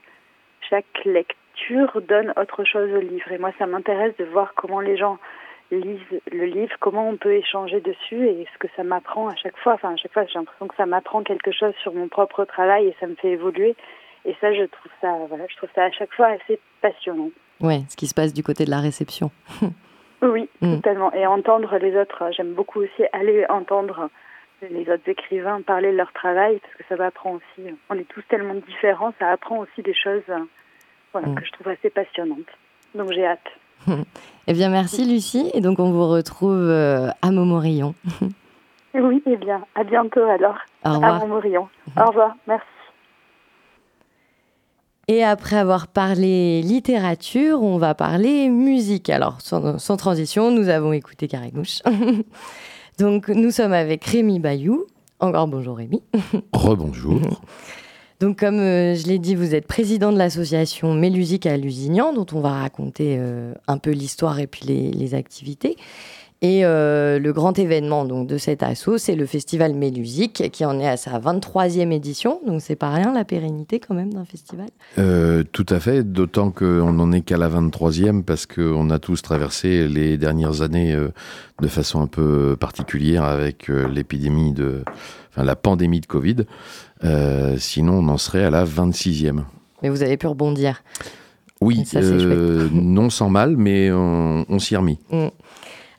chaque lecture donne autre chose au livre. Et moi, ça m'intéresse de voir comment les gens lisent le livre, comment on peut échanger dessus et ce que ça m'apprend à chaque fois. Enfin, à chaque fois, j'ai l'impression que ça m'apprend quelque chose sur mon propre travail et ça me fait évoluer. Et ça, je trouve ça, voilà, je trouve ça à chaque fois assez passionnant. Ouais, ce qui se passe du côté de la réception. Oui, Mm. totalement. Et entendre les autres, j'aime beaucoup aussi aller entendre les autres écrivains parler de leur travail parce que ça m'apprend aussi. On est tous tellement différents, ça apprend aussi des choses euh, voilà, Mm. que je trouve assez passionnantes. Donc j'ai hâte. Eh bien, merci Lucie. Et donc, on vous retrouve euh, à Montmorillon. Oui, eh bien, à bientôt alors. Au À revoir. Montmorillon. Au revoir, merci. Et après avoir parlé littérature, on va parler musique. Alors, sans, sans transition, nous avons écouté Carigouche. Donc, nous sommes avec Rémi Bayou. Encore bonjour Rémi. Rebonjour. Donc, comme euh, je l'ai dit, vous êtes président de l'association Mélusique à Lusignan, dont on va raconter euh, un peu l'histoire et puis les, les activités. Et euh, le grand événement donc, de cet asso, c'est le festival Mélusique, qui en est à sa 23e édition. Donc, c'est pas rien la pérennité quand même d'un festival. Euh, tout à fait, d'autant qu'on n'en est qu'à la 23e parce qu'on a tous traversé les dernières années euh, de façon un peu particulière avec l'épidémie de. Enfin, la pandémie de Covid. Sinon, on en serait à la 26e. Mais vous avez pu rebondir. Oui, ça, euh, non sans mal, mais on, on s'y est remis.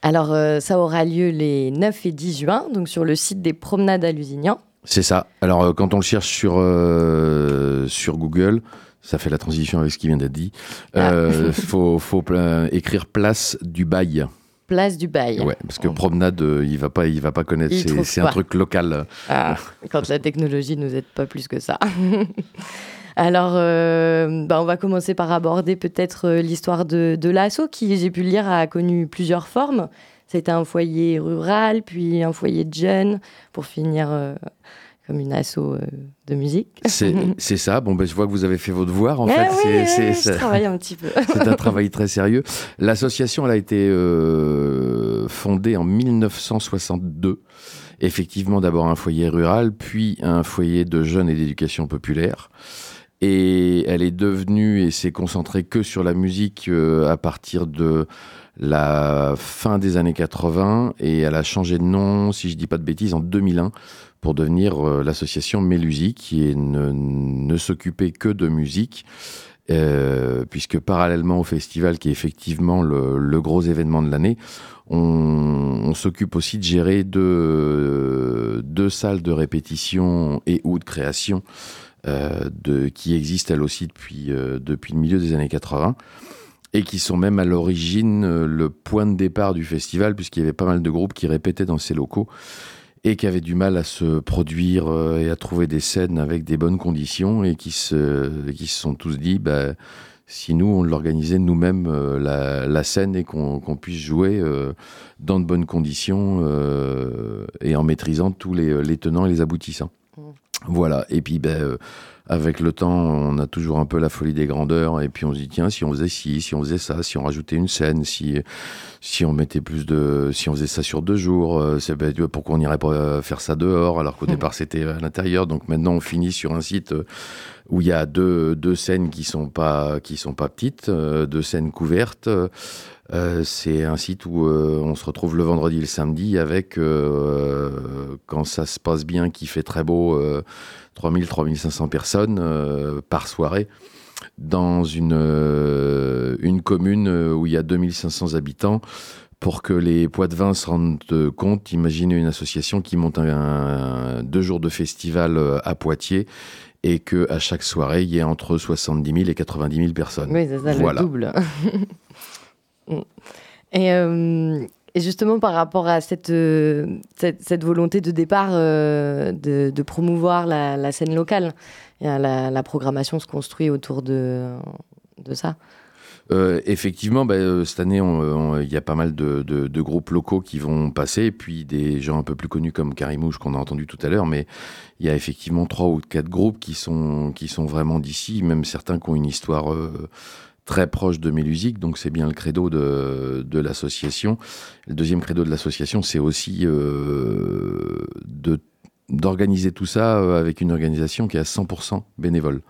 Alors, euh, ça aura lieu les 9 et 10 juin, donc sur le site des promenades à Lusignan. C'est ça. Alors, euh, quand on le cherche sur, euh, sur Google, ça fait la transition avec ce qui vient d'être dit. Ah. Euh, faut, faut écrire place du bail. Place du Bail. Ouais, parce que promenade, euh, il va pas, il va pas connaître. Il C'est, un truc local. Ah, quand la technologie ne nous aide pas plus que ça. Alors, euh, bah, on va commencer par aborder peut-être euh, l'histoire de, de l'ASSO, qui, j'ai pu le lire, a connu plusieurs formes. C'était un foyer rural, puis un foyer de jeunes, pour finir euh, comme une asso euh, de musique. C'est, ça. Bon, ben, je vois que vous avez fait vos devoirs. En Eh fait, oui, c'est, oui, je travaille un petit peu. c'est un travail très sérieux. L'association, elle a été fondée en 1962. Effectivement, d'abord un foyer rural, puis un foyer de jeunes et d'éducation populaire. Et elle est devenue et s'est concentrée que sur la musique euh, à partir de la fin des années 80 et elle a changé de nom, si je dis pas de bêtises, en 2001 pour devenir euh, l'association Mélusique qui ne, ne s'occupait que de musique. Euh, puisque parallèlement au festival qui est effectivement le, le gros événement de l'année, on, on s'occupe aussi de gérer deux, deux salles de répétition et ou de création de, qui existent elles aussi depuis, euh, depuis le milieu des années 80 et qui sont même à l'origine euh, le point de départ du festival puisqu'il y avait pas mal de groupes qui répétaient dans ces locaux et qui avaient du mal à se produire euh, et à trouver des scènes avec des bonnes conditions et qui se, qui se sont tous dit bah, si nous on l'organisait nous-mêmes euh, la, scène et qu'on puisse jouer euh, dans de bonnes conditions euh, et en maîtrisant tous les, les tenants et les aboutissants. Voilà, et puis ben, euh, avec le temps, on a toujours un peu la folie des grandeurs, et puis on se dit, tiens, si on faisait ci, si on faisait ça, si on rajoutait une scène, si, si on mettait plus de. si on faisait ça sur deux jours, euh, c'est, ben, pourquoi on n'irait pas euh, faire ça dehors, alors qu'au départ c'était à l'intérieur, donc maintenant on finit sur un site où il y a deux, deux scènes qui sont pas, qui sont pas petites, euh, deux scènes couvertes. Euh, c'est un site où euh, on se retrouve le vendredi et le samedi avec, euh, quand ça se passe bien, qui fait très beau, euh, 3000-3500 personnes par soirée dans une, une commune où il y a 2500 habitants pour que les Poitevins se rendent compte, imaginez une association qui monte un, deux jours de festival à Poitiers et que à chaque soirée, il y ait entre 70 000 et 90 000 personnes. Oui, c'est ça, le double. et, euh, et, justement, par rapport à cette, euh, volonté de départ euh, de, promouvoir la, scène locale, la, programmation se construit autour de, ça. Effectivement, bah, cette année, il y a pas mal de, groupes locaux qui vont passer, puis des gens un peu plus connus comme Karimouche qu'on a entendu tout à l'heure, mais il y a effectivement trois ou quatre groupes qui sont, vraiment d'ici, même certains qui ont une histoire très proche de Mélusique, donc c'est bien le credo de, de l'association. Le deuxième credo de l'association, c'est aussi euh, de d'organiser tout ça avec une organisation qui est à 100% bénévole.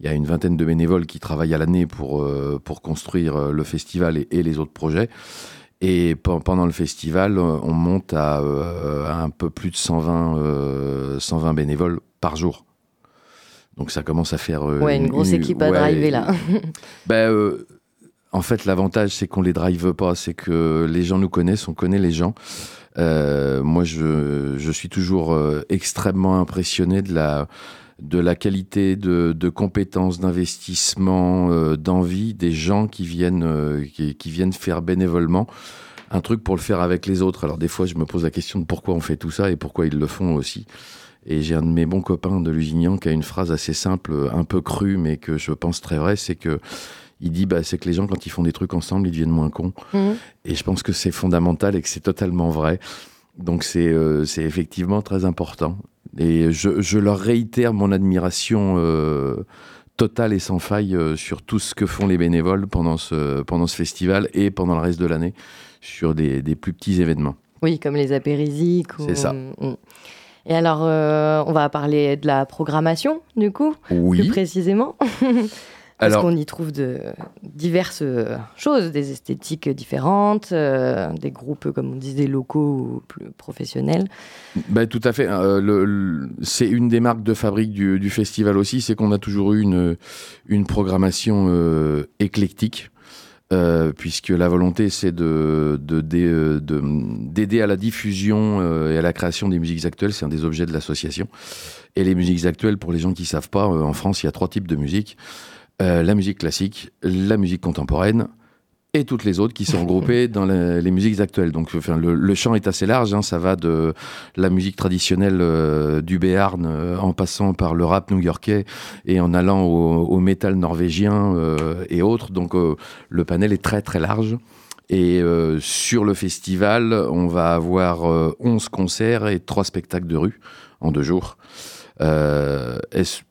Il y a une vingtaine de bénévoles qui travaillent à l'année pour, euh, pour construire euh, le festival et, les autres projets. Et pendant le festival, on monte à, euh, un peu plus de 120, 120 bénévoles par jour. Donc ça commence à faire... ouais, une, grosse équipe à driver là. ben, en fait, l'avantage, c'est qu'on les drive pas, c'est que les gens nous connaissent, on connaît les gens. moi, je, je, suis toujours extrêmement impressionné de la de la qualité de, de compétences, d'investissement, euh, d'envie des gens qui viennent, euh, qui, viennent faire bénévolement un truc pour le faire avec les autres. Alors des fois, je me pose la question de pourquoi on fait tout ça et pourquoi ils le font aussi. Et j'ai un de mes bons copains de Lusignan qui a une phrase assez simple, un peu crue, mais que je pense très vraie, c'est que il dit bah, c'est que les gens quand ils font des trucs ensemble, ils deviennent moins cons. Mmh. Et je pense que c'est fondamental et que c'est totalement vrai. Donc c'est euh, effectivement très important. Et je, je leur réitère mon admiration euh, totale et sans faille euh, sur tout ce que font les bénévoles pendant ce, pendant ce festival et pendant le reste de l'année sur des, des, plus petits événements. Oui, comme les apérisiques. C'est ça. Mm. Et alors, on va parler de la programmation, du coup, oui. plus précisément. Parce qu'on y trouve de diverses choses, des esthétiques différentes, euh, des groupes, comme on disait, locaux ou plus professionnels. Ben, tout à fait. Euh, c'est une des marques de fabrique du, festival aussi, c'est qu'on a toujours eu une, une programmation euh, éclectique. Puisque la volonté c'est de, d'aider à la diffusion et à la création des musiques actuelles, c'est un des objets de l'association. Et les musiques actuelles, pour les gens qui ne savent pas, en France, il y a trois types de musique. Euh, la musique classique, la musique contemporaine et toutes les autres qui sont regroupées dans les, musiques actuelles. Donc, enfin, le, champ est assez large. Hein, ça va de la musique traditionnelle euh, du Béarn, euh, en passant par le rap new-yorkais et en allant au, au métal norvégien et autres. Donc, le panel est très très large. Et sur le festival, on va avoir 11 concerts et 3 spectacles de rue en deux jours. est-ce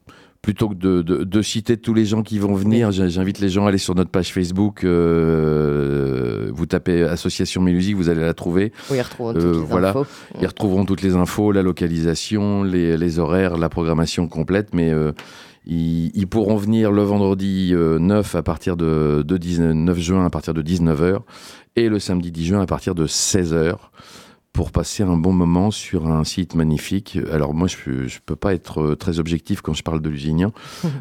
plutôt que de, de, citer tous les gens qui vont venir, j'invite les gens à aller sur notre page Facebook. Euh, vous tapez Association Mélusique, vous allez la trouver. Oui, ils retrouveront toutes euh, les voilà. infos. Ils retrouveront toutes les infos, la localisation, les, les horaires, la programmation complète. Mais euh, ils, pourront venir le vendredi 9 à partir de, de 19, juin à partir de 19h et le samedi 10 juin à partir de 16h pour passer un bon moment sur un site magnifique. Alors moi, je ne peux pas être euh, très objectif quand je parle de Lusignan.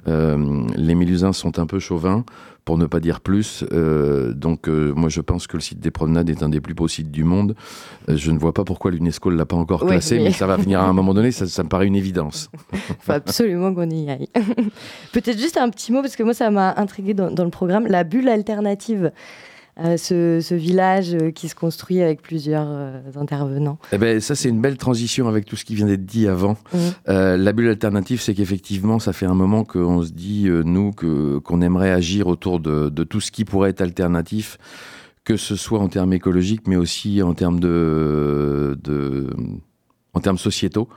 euh, les Mélusins sont un peu chauvins, pour ne pas dire plus. Euh, donc euh, moi, je pense que le site des promenades est un des plus beaux sites du monde. Je ne vois pas pourquoi l'UNESCO ne l'a pas encore classé, mais... ça va venir à un moment donné, ça, ça me paraît une évidence. Il faut absolument qu'on y aille. Peut-être juste un petit mot, parce que moi, ça m'a intrigué dans, dans le programme, la bulle alternative. Euh, ce, village euh, qui se construit avec plusieurs euh, intervenants. Eh ben, ça, c'est une belle transition avec tout ce qui vient d'être dit avant. Mmh. la bulle alternative, c'est qu'effectivement, ça fait un moment qu'on se dit, nous, que, qu'on aimerait agir autour de, de, tout ce qui pourrait être alternatif, que ce soit en termes écologiques, mais aussi en termes de, de en termes sociétaux.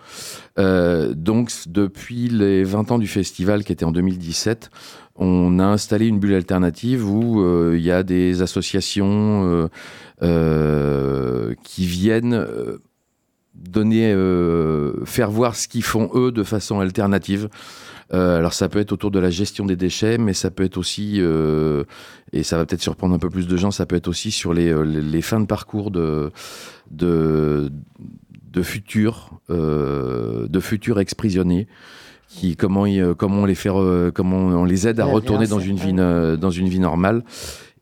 Euh, donc, depuis les 20 ans du festival, qui était en 2017, on a installé une bulle alternative où euh, il y a des associations euh, qui viennent donner, faire voir ce qu'ils font eux de façon alternative. alors ça peut être autour de la gestion des déchets, mais ça peut être aussi, et ça va peut-être surprendre un peu plus de gens, ça peut être aussi sur les, les, les fins de parcours de, de de futurs, euh, de futurs exprisonnés. Qui, comment, comment on les fait, comment on les aide à retourner dans une vie, dans une vie normale.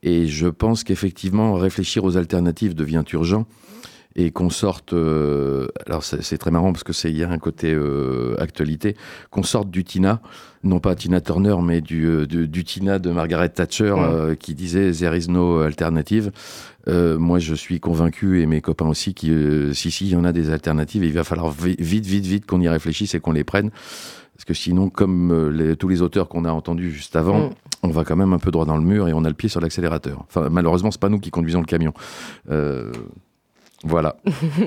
Et je pense qu'effectivement, réfléchir aux alternatives devient urgent et qu'on sorte. Euh, alors c'est très marrant parce que c'est il y a un côté euh, actualité qu'on sorte du Tina, non pas Tina Turner, mais du, euh, du, Tina de Margaret Thatcher qui disait there is no alternative. moi, je suis convaincu et mes copains aussi qui si si il y en a des alternatives, il va falloir vite vite vite qu'on y réfléchisse et qu'on les prenne. Parce que sinon, comme les, tous les auteurs qu'on a entendus juste avant, mm. on va quand même un peu droit dans le mur et on a le pied sur l'accélérateur. Enfin, malheureusement, c'est pas nous qui conduisons le camion. Euh, voilà.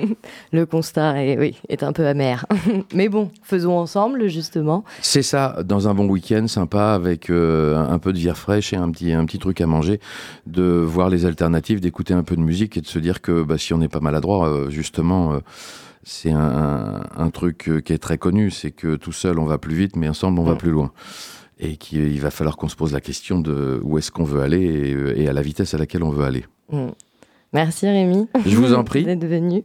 le constat est, oui, est un peu amer. Mais bon, faisons ensemble, justement. C'est ça, dans un bon week-end sympa, avec euh, un peu de vire fraîche et un petit, un petit truc à manger, de voir les alternatives, d'écouter un peu de musique et de se dire que bah, si on n'est pas maladroit, euh, justement, euh, c'est un, truc qui est très connu, c'est que tout seul on va plus vite, mais ensemble on va plus loin. Et qu'il va falloir qu'on se pose la question de où est-ce qu'on veut aller et, à la vitesse à laquelle on veut aller. Mm. Merci Rémi. Je vous en prie. D'être venu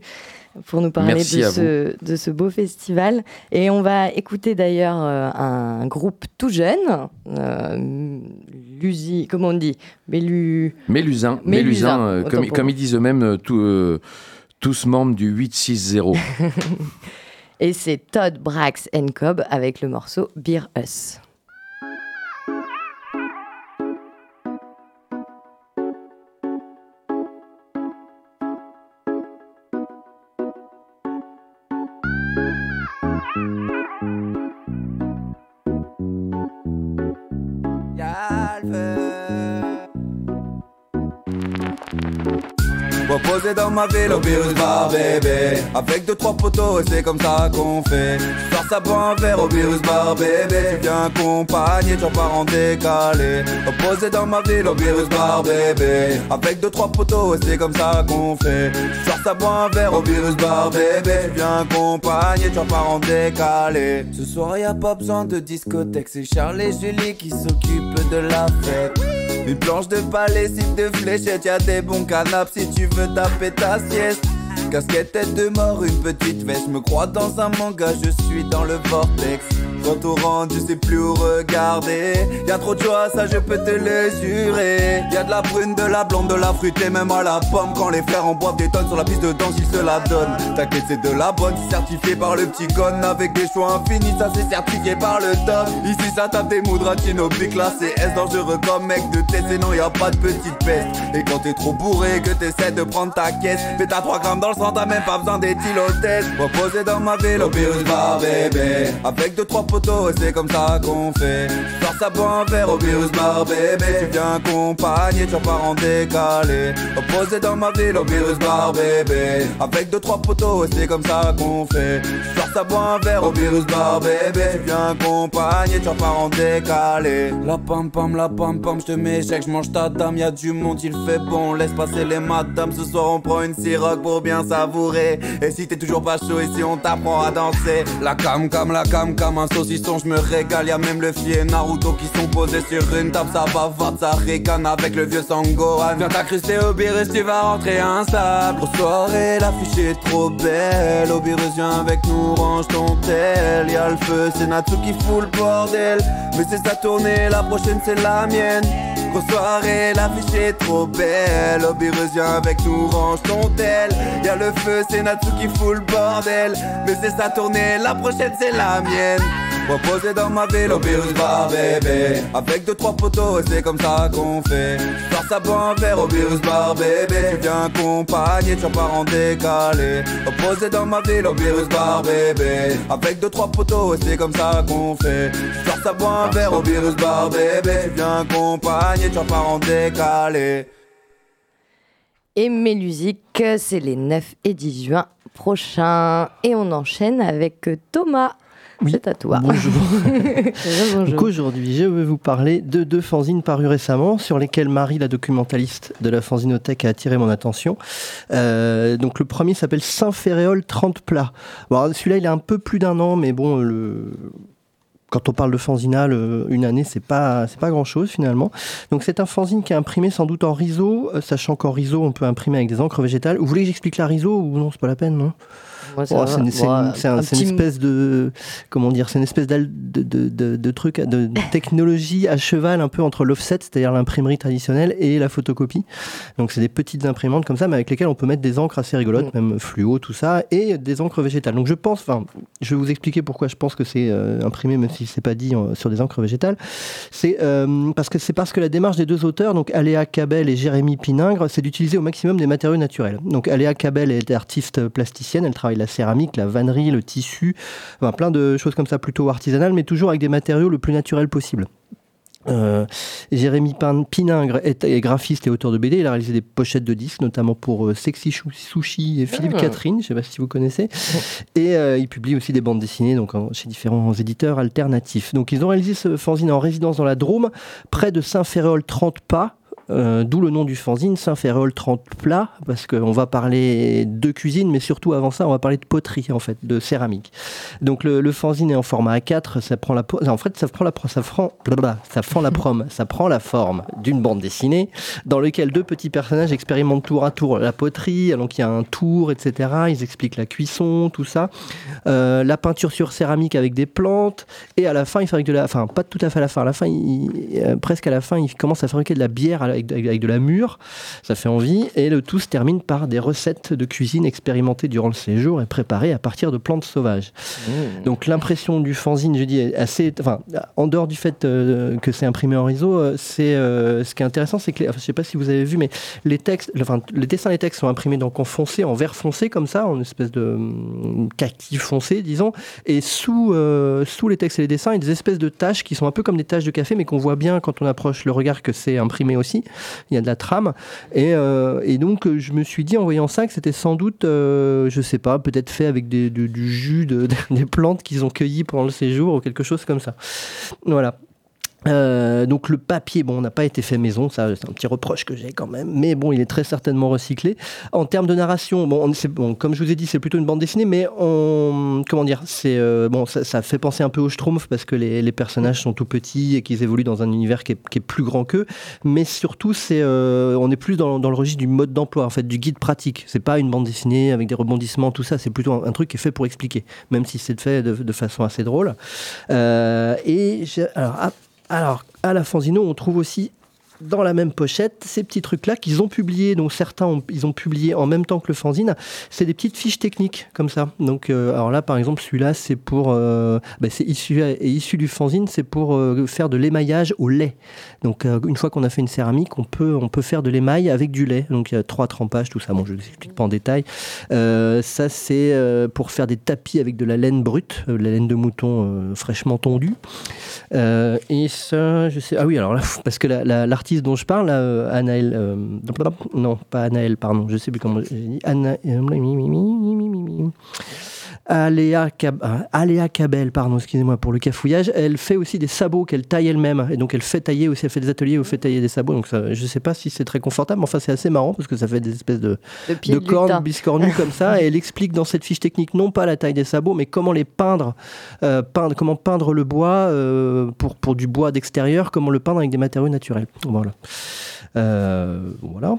pour nous parler de ce, de ce, beau festival. Et on va écouter d'ailleurs euh, un groupe tout jeune, euh, Lusi, comment on dit? Mélu... Mélusin. Mélusin, euh, comme, comme, ils disent eux-mêmes, tout, tous membres du 860. Et c'est Todd Brax Cobb avec le morceau Beer Us. Posé dans ma ville au virus bar bébé. Avec deux trois poteaux et c'est comme ça qu'on fait. Tu sors ça boire un verre au virus bar bébé. Tu viens accompagner, tu pars en décalé. Posé dans ma ville au virus bar bébé. Avec deux trois poteaux et c'est comme ça qu'on fait ça boire un verre. Au virus bar bébé Tu viens accompagner, tu pars en décalé Ce soir y a pas besoin de discothèque. C'est Charles et Julie qui s'occupent de la fête. Une planche de palais, site de fléchettes, y'a des bons canapes si tu veux taper ta sieste. Casquette tête de mort, une petite veste, me crois dans un manga, je suis dans le vortex. Quand au rentre, je sais plus où regarder. Y'a trop de joie, ça je peux te le jurer. Y'a de la brune, de la blonde, de la fruite et même à la pomme. Quand les frères en boivent des tonnes sur la piste de danse, ils se la donnent. T'inquiète, c'est de la bonne, certifié par le petit con. Avec des choix infinis, ça c'est certifié par le top. Ici ça tape des moudratino, pique là c'est S dangereux comme mec de tête. Et non, y a pas de petite peste. Et quand t'es trop bourré, que t'essaies de prendre ta caisse, mais t'as 3 grammes dans le sang, t'as même pas besoin des tylotèses. Reposer dans ma vélo, virus bar bébé. Avec deux trois et c'est comme ça qu'on fait. Sors ça boire un verre au virus bar bébé. Tu viens accompagner, tu repars en décalé. Opposé dans ma ville au virus bar bébé. Avec deux trois poteaux et c'est comme ça qu'on fait. Sors ça boire un verre au virus bar bébé. Tu viens accompagner, tu repars en décalé. La pam pam, la pam pam, je te mets chèque, je mange ta dame. Y'a du monde, il fait bon, laisse passer les madames. Ce soir on prend une siroc pour bien savourer. Et si t'es toujours pas chaud, ici on t'apprend à danser? La cam cam, la cam cam, un saucisson, je me régale. Y'a même le fier Naruto qui sont posés sur une table. Ça va, va, ça ricane avec le vieux Sangohan. Viens t'incruster au virus, tu vas rentrer instable. Grosse soirée, l'affiche est trop belle. Au virus, viens avec nous, range ton tel. Y'a le feu, c'est Natsu qui fout le bordel. Mais c'est sa tournée, la prochaine c'est la mienne. Grosse soirée, l'affiche est trop belle. Au virus, viens avec nous, range ton tel. Y'a le feu, c'est Natsu qui fout le bordel. Mais c'est sa tournée, la prochaine c'est la mienne. Reposer dans ma ville au virus bar bébé. Avec deux trois poteaux c'est comme ça qu'on fait. Sors ça boire un verre au virus bar bébé. Tu viens accompagner, tu repars en décalé. Reposer dans ma ville au virus bar bébé. Avec deux trois poteaux c'est comme ça qu'on fait. Sors ça boire un verre au virus bar bébé. Tu viens accompagner, tu repars en décalé. Et mes musiques, c'est les 9 et 10 juin prochains. Et on enchaîne avec Thomas. C'est à toi. Bonjour. Donc aujourd'hui, je vais vous parler de deux fanzines parues récemment sur lesquelles Marie, la documentaliste de la fanzinothèque, a attiré mon attention. Euh, donc le premier s'appelle Saint-Ferréol 30 plats. Bon, Celui-là, il a un peu plus d'un an, mais bon, le quand on parle de fanzinal, une année, c'est pas, c'est pas grand chose finalement. Donc c'est un fanzine qui est imprimé sans doute en riso, euh, sachant qu'en riso, on peut imprimer avec des encres végétales. Vous voulez que j'explique la riso ou non C'est pas la peine, non? Oh, c'est une, un- un espèce de comment dire, c'est une espèce de, de, de, de truc, de technologie à cheval un peu entre l'offset, c'est-à-dire l'imprimerie traditionnelle, et la photocopie. Donc c'est des petites imprimantes comme ça, mais avec lesquelles on peut mettre des encres assez rigolotes, même fluo, tout ça, et des encres végétales. Donc je pense, enfin, je vais vous expliquer pourquoi je pense que c'est euh, imprimé, même si c'est pas dit euh, sur des encres végétales. C'est euh, parce que c'est parce que la démarche des deux auteurs, donc Aléa Cabel et Jérémy Piningre, c'est d'utiliser au maximum des matériaux naturels. Donc Aléa Cabel est artiste plasticienne, elle travaille la céramique, la vannerie, le tissu, enfin, plein de choses comme ça plutôt artisanales, mais toujours avec des matériaux le plus naturels possible. Euh, Jérémy Pin- Piningre est, graphiste et auteur de BD. Il a réalisé des pochettes de disques, notamment pour euh, Sexy Sushi et Philippe Ah. Catherine. Je ne sais pas si vous connaissez. Et euh, il publie aussi des bandes dessinées donc, en- chez différents éditeurs alternatifs. Donc ils ont réalisé ce fanzine en résidence dans la Drôme, près de Saint-Ferréol 30 pas. Euh, D'où le nom du fanzine, Saint-Ferréol 30 plats, parce qu'on va parler de cuisine, mais surtout avant ça, on va parler de poterie, en fait, de céramique. Donc le, le fanzine est en format A4, ça prend la, en fait, ça prend la, ça prend, ça prend la prom, ça prend la forme d'une bande dessinée dans lequel deux petits personnages expérimentent tour à tour la poterie, donc il y a un tour, etc. Ils expliquent la cuisson, tout ça, Euh, la peinture sur céramique avec des plantes, et à la fin, ils fabriquent de la, enfin pas tout à fait à la fin, à la fin, ils- euh, presque à la fin, ils commencent à fabriquer de la bière avec, avec- avec de la mûre, ça fait envie, et le tout se termine par des recettes de cuisine expérimentées durant le séjour et préparées à partir de plantes sauvages. Donc l'impression du fanzine, je dis, est assez, enfin, en dehors du fait euh, que c'est imprimé en réseau, c'est euh, ce qui est intéressant, c'est que, les- enfin, je sais pas si vous avez vu, mais les textes, enfin, les dessins, les textes sont imprimés donc en foncé, en vert foncé comme ça, en espèce de hum, kaki foncé, disons, et sous euh, sous les textes et les dessins, il y a des espèces de taches qui sont un peu comme des taches de café, mais qu'on voit bien quand on approche le regard que c'est imprimé aussi. Il y a de la trame, et, euh, et donc je me suis dit en voyant ça que c'était sans doute, euh, je sais pas, peut-être fait avec du jus de, des plantes qu'ils ont cueillies pendant le séjour ou quelque chose comme ça. Voilà. Euh, donc le papier, bon, n'a pas été fait maison, ça c'est un petit reproche que j'ai quand même, mais bon, il est très certainement recyclé. En termes de narration, bon, on- bon comme je vous ai dit, c'est plutôt une bande dessinée, mais on, comment dire, c'est euh, bon, ça, ça fait penser un peu au Schtroumpf parce que les, les personnages sont tout petits et qu'ils évoluent dans un univers qui est, qui est plus grand qu'eux, mais surtout c'est, euh, on est plus dans, dans le registre du mode d'emploi, en fait, du guide pratique. C'est pas une bande dessinée avec des rebondissements, tout ça, c'est plutôt un, truc qui est fait pour expliquer, même si c'est fait de, de façon assez drôle. Euh, et alors, à, alors, à la Fanzino, on trouve aussi dans la même pochette ces petits trucs-là qu'ils ont publiés. Donc certains, ont, ils ont publié en même temps que le fanzine. C'est des petites fiches techniques comme ça. Donc, euh, alors là, par exemple, celui-là, c'est pour, euh, bah, c'est issu, du fanzine, c'est pour euh, faire de l'émaillage au lait. Donc, une fois qu'on a fait une céramique, on peut, on peut faire de l'émail avec du lait. Donc, il y a trois trempages, tout ça. Bon, je ne explique pas en détail. Ça, c'est pour faire des tapis avec de la laine brute, de la laine de mouton fraîchement tondue. Et ça, je sais. Ah oui, alors là, parce que la- dont je parle, euh, Anaël. euh, non, pas Anaël, pardon, je sais plus comment j'ai dit. Ana, Aléa, Cab- ah, Aléa Cabel, pardon, excusez-moi pour le cafouillage. Elle fait aussi des sabots qu'elle taille elle-même. Et donc, elle fait tailler aussi, elle fait des ateliers où elle fait tailler des sabots. Donc, ça, je sais pas si c'est très confortable, mais enfin, c'est assez marrant parce que ça fait des espèces de, De cornes biscornues comme ça et elle explique dans cette fiche technique non pas la taille des sabots mais comment les peindre, euh, peindre comment peindre le bois euh, pour, pour du bois d'extérieur comment le peindre avec des matériaux naturels voilà Euh, voilà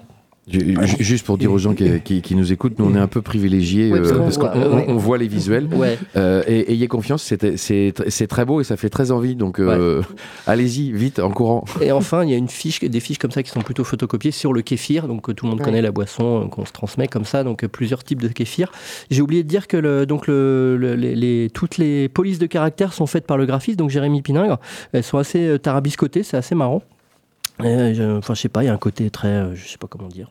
Juste pour dire aux gens qui, qui- qui nous écoutent, nous on est un peu privilégiés parce euh, qu'on parce qu'on voit, on- ouais. on voit les visuels. ouais Euh, et ayez confiance, c'est- très beau et ça fait très envie. Donc euh, allez-y, vite, en courant. et enfin il y a une fiche des fiches comme ça qui sont plutôt photocopiées sur le kéfir donc tout le monde connaît la boisson qu'on se transmet comme ça donc plusieurs types de kéfir j'ai oublié de dire que le, donc le, le- les, les- toutes les polices de caractère sont faites par le graphiste donc Jérémy Piningre elles sont assez tarabiscotées c'est assez marrant enfin je sais pas il y a un côté très je sais pas comment dire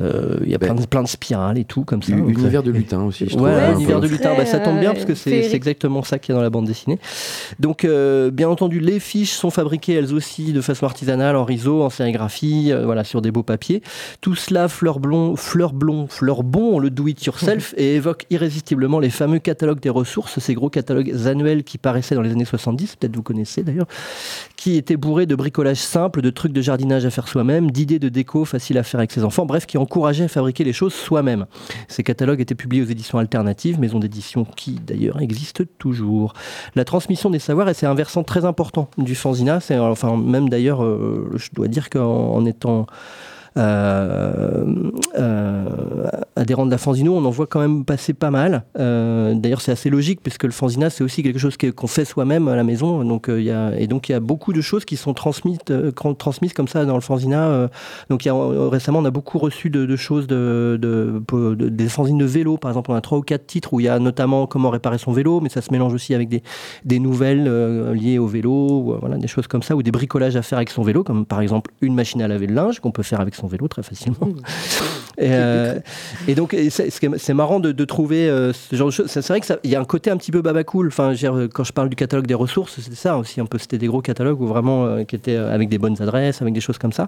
il y a Ben, plein de, plein de spirales et tout comme ça donc, Univers de lutin aussi, je trouve. Ouais, un peu. univers de lutin, bah, ça tombe bien parce que c'est exactement ça qu'il y a dans la bande dessinée. Donc, euh, bien entendu, les fiches sont fabriquées elles aussi de façon artisanale, en riso, en sérigraphie, euh, voilà, sur des beaux papiers. Tout cela fleur blond, fleur blond, fleur bon, le do it yourself, et évoque irrésistiblement les fameux catalogues des ressources, ces gros catalogues annuels qui paraissaient dans les années 70, peut-être vous connaissez d'ailleurs, qui étaient bourrés de bricolage simple, de trucs de jardinage à faire soi-même, d'idées de déco faciles à faire avec ses enfants, bref, qui encourageaient à fabriquer les choses soi-même. Ces catalogues étaient publiés aux éditions alternatives, maison d'édition qui d'ailleurs existe toujours. La transmission des savoirs, et c'est un versant très important du fanzina. Enfin même d'ailleurs, euh, je dois dire qu'en en étant adhérents de la Fanzino, on en voit quand même passer pas mal. Euh, d'ailleurs, c'est assez logique puisque le Fanzina, c'est aussi quelque chose qu'on fait soi-même à la maison. Donc, il et donc, il y a beaucoup de choses qui sont transmises, comme ça dans le Fanzina. donc, récemment, on a beaucoup reçu de, choses de, de, des fanzines de vélo. Par exemple, on a trois ou quatre titres où il y a notamment comment réparer son vélo, mais ça se mélange aussi avec des, des nouvelles liées au vélo, voilà, des choses comme ça, ou des bricolages à faire avec son vélo, comme par exemple une machine à laver le linge qu'on peut faire avec son vélo très facilement. Euh, et, donc, c'est marrant de, trouver euh, ce genre de choses. C'est vrai qu'il y a un côté un petit peu babacool. Enfin, quand je parle du catalogue des ressources, c'était ça aussi un peu. C'était des gros catalogues où vraiment euh, qui étaient avec des bonnes adresses, avec des choses comme ça.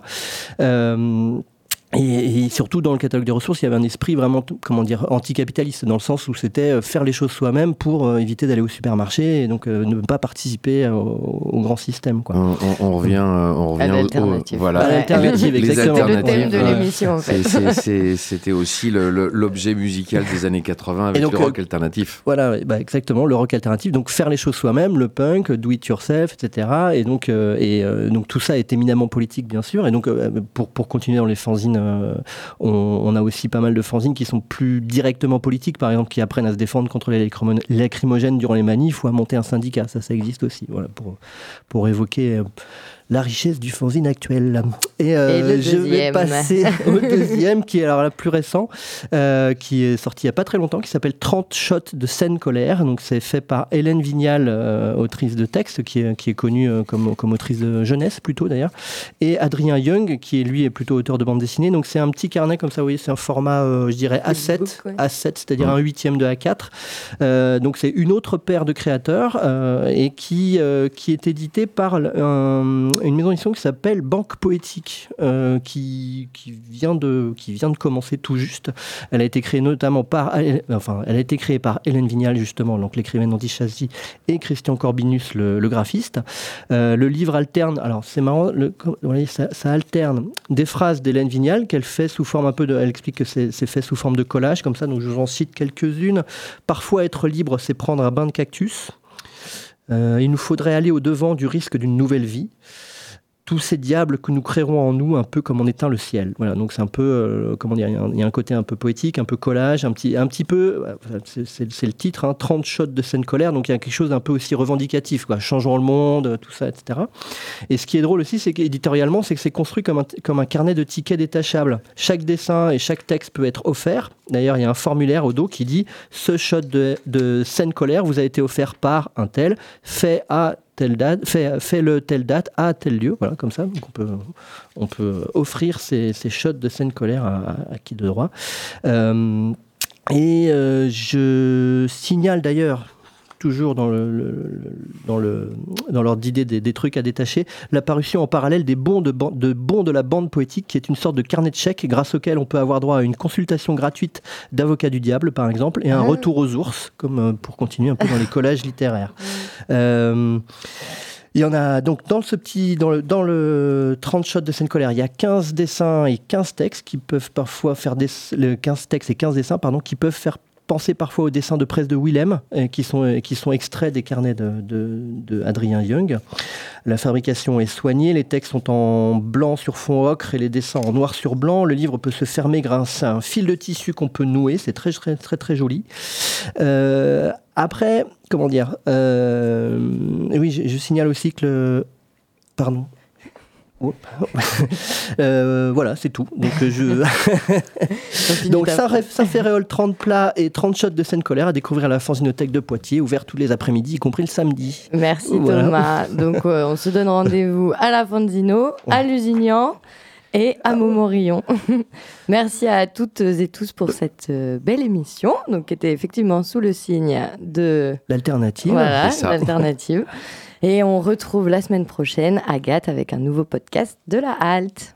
Et, surtout dans le catalogue des ressources, il y avait un esprit vraiment, comment dire, anticapitaliste, dans le sens où c'était euh, faire les choses soi-même pour euh, éviter d'aller au supermarché et donc euh, ne pas participer au, grand système. Quoi. On, revient, on revient à l'alternative. Voilà, l'alternative, exactement. C'était le thème de l'émission. En fait. C'était aussi l'objet musical des années 80 avec donc, le rock alternatif. Voilà, bah exactement, le rock alternatif. Donc faire les choses soi-même, le punk, do it yourself, etc. Et donc, et donc tout ça est éminemment politique, bien sûr. Et donc pour, pour continuer dans les fanzines euh, on, a aussi pas mal de fanzines qui sont plus directement politiques, par exemple, qui apprennent à se défendre contre les lacrymogènes durant les manifs ou à monter un syndicat. Ça, ça existe aussi. Voilà, pour, pour évoquer euh, la richesse du fanzine actuel. Et, euh, je vais passer au deuxième, qui est alors la plus récent, euh, qui est sorti il n'y a pas très longtemps, qui s'appelle 30 shots de scène colère. Donc c'est fait par Hélène Vignal, euh, autrice de texte, qui est, qui est connue comme, comme autrice de jeunesse plutôt d'ailleurs, et Adrien Young, qui est lui est plutôt auteur de bande dessinée. Donc c'est un petit carnet comme ça, vous voyez, c'est un format, je dirais A7, A7, c'est-à-dire un huitième de A4. donc c'est une autre paire de créateurs et qui, qui est édité par un une maison d'édition qui s'appelle Banque Poétique, euh, qui, vient de, qui vient de commencer tout juste. Elle a été créée notamment par, enfin, elle a été créée par Hélène Vignal, justement, donc l'écrivaine anti et Christian Corbinus, le, graphiste. Euh, le livre alterne, alors c'est marrant, ça, alterne des phrases d'Hélène Vignal qu'elle fait sous forme un peu de, elle explique que c'est fait sous forme de collage, comme ça, donc je vous en cite quelques-unes. Parfois, être libre, c'est prendre un bain de cactus. Euh, il nous faudrait aller au-devant du risque d'une nouvelle vie tous ces diables que nous créerons en nous, un peu comme on éteint le ciel. Voilà, donc c'est un peu, euh, comment dire, il y, a un côté un peu poétique, un peu collage, un petit, un petit peu, c'est le titre, hein, 30 shots de scène colère, donc il y a quelque chose d'un peu aussi revendicatif, quoi, changeons le monde, tout ça, etc. Et ce qui est drôle aussi, c'est qu'éditorialement, c'est que c'est construit comme un, comme un carnet de tickets détachables. Chaque dessin et chaque texte peut être offert. D'ailleurs, il y a un formulaire au dos qui dit ce shot de scène colère vous a été offert par un tel, fait à telle date, fait, le telle date à tel lieu, voilà, comme ça. Donc on peut, on peut offrir ces, ces shots de scène colère à, qui de droit. Euh, et euh, je signale d'ailleurs toujours dans, le, dans, le, dans l'ordre d'idée des, trucs à détacher, l'apparition en parallèle des bons de, de bons de la bande poétique, qui est une sorte de carnet de chèques grâce auquel on peut avoir droit à une consultation gratuite d'avocat du diable, par exemple, et un ah. retour aux ours, comme euh, pour continuer un peu dans les collages littéraires. Euh, il y en a donc dans ce petit, dans le, dans le 30 shots de scène colère, il y a 15 dessins et 15 textes qui peuvent parfois faire des, 15 textes et 15 dessins, pardon, qui peuvent faire Pensez parfois aux dessins de presse de Willem, euh, qui, sont, euh, qui sont extraits des carnets de, Young. La fabrication est soignée, les textes sont en blanc sur fond ocre et les dessins en noir sur blanc. Le livre peut se fermer grâce à un fil de tissu qu'on peut nouer, c'est très, très très très joli. Euh, après, comment dire Oui, je, je, signale aussi que le... Pardon euh, voilà, c'est tout. Donc, euh, je... Donc Saint-Ferréol, 30 plats et 30 shots de scène colère à découvrir à la Fanzinothèque de Poitiers, ouvert tous les après-midi, y compris le samedi. Merci Thomas. Donc, euh, on se donne rendez-vous à la Fanzino, à Lusignan et à Montmorillon. Merci à toutes et tous pour cette belle émission, donc qui était effectivement sous le signe de l'alternative. Voilà, l'alternative. Et on retrouve la semaine prochaine Agathe avec un nouveau podcast de la halte.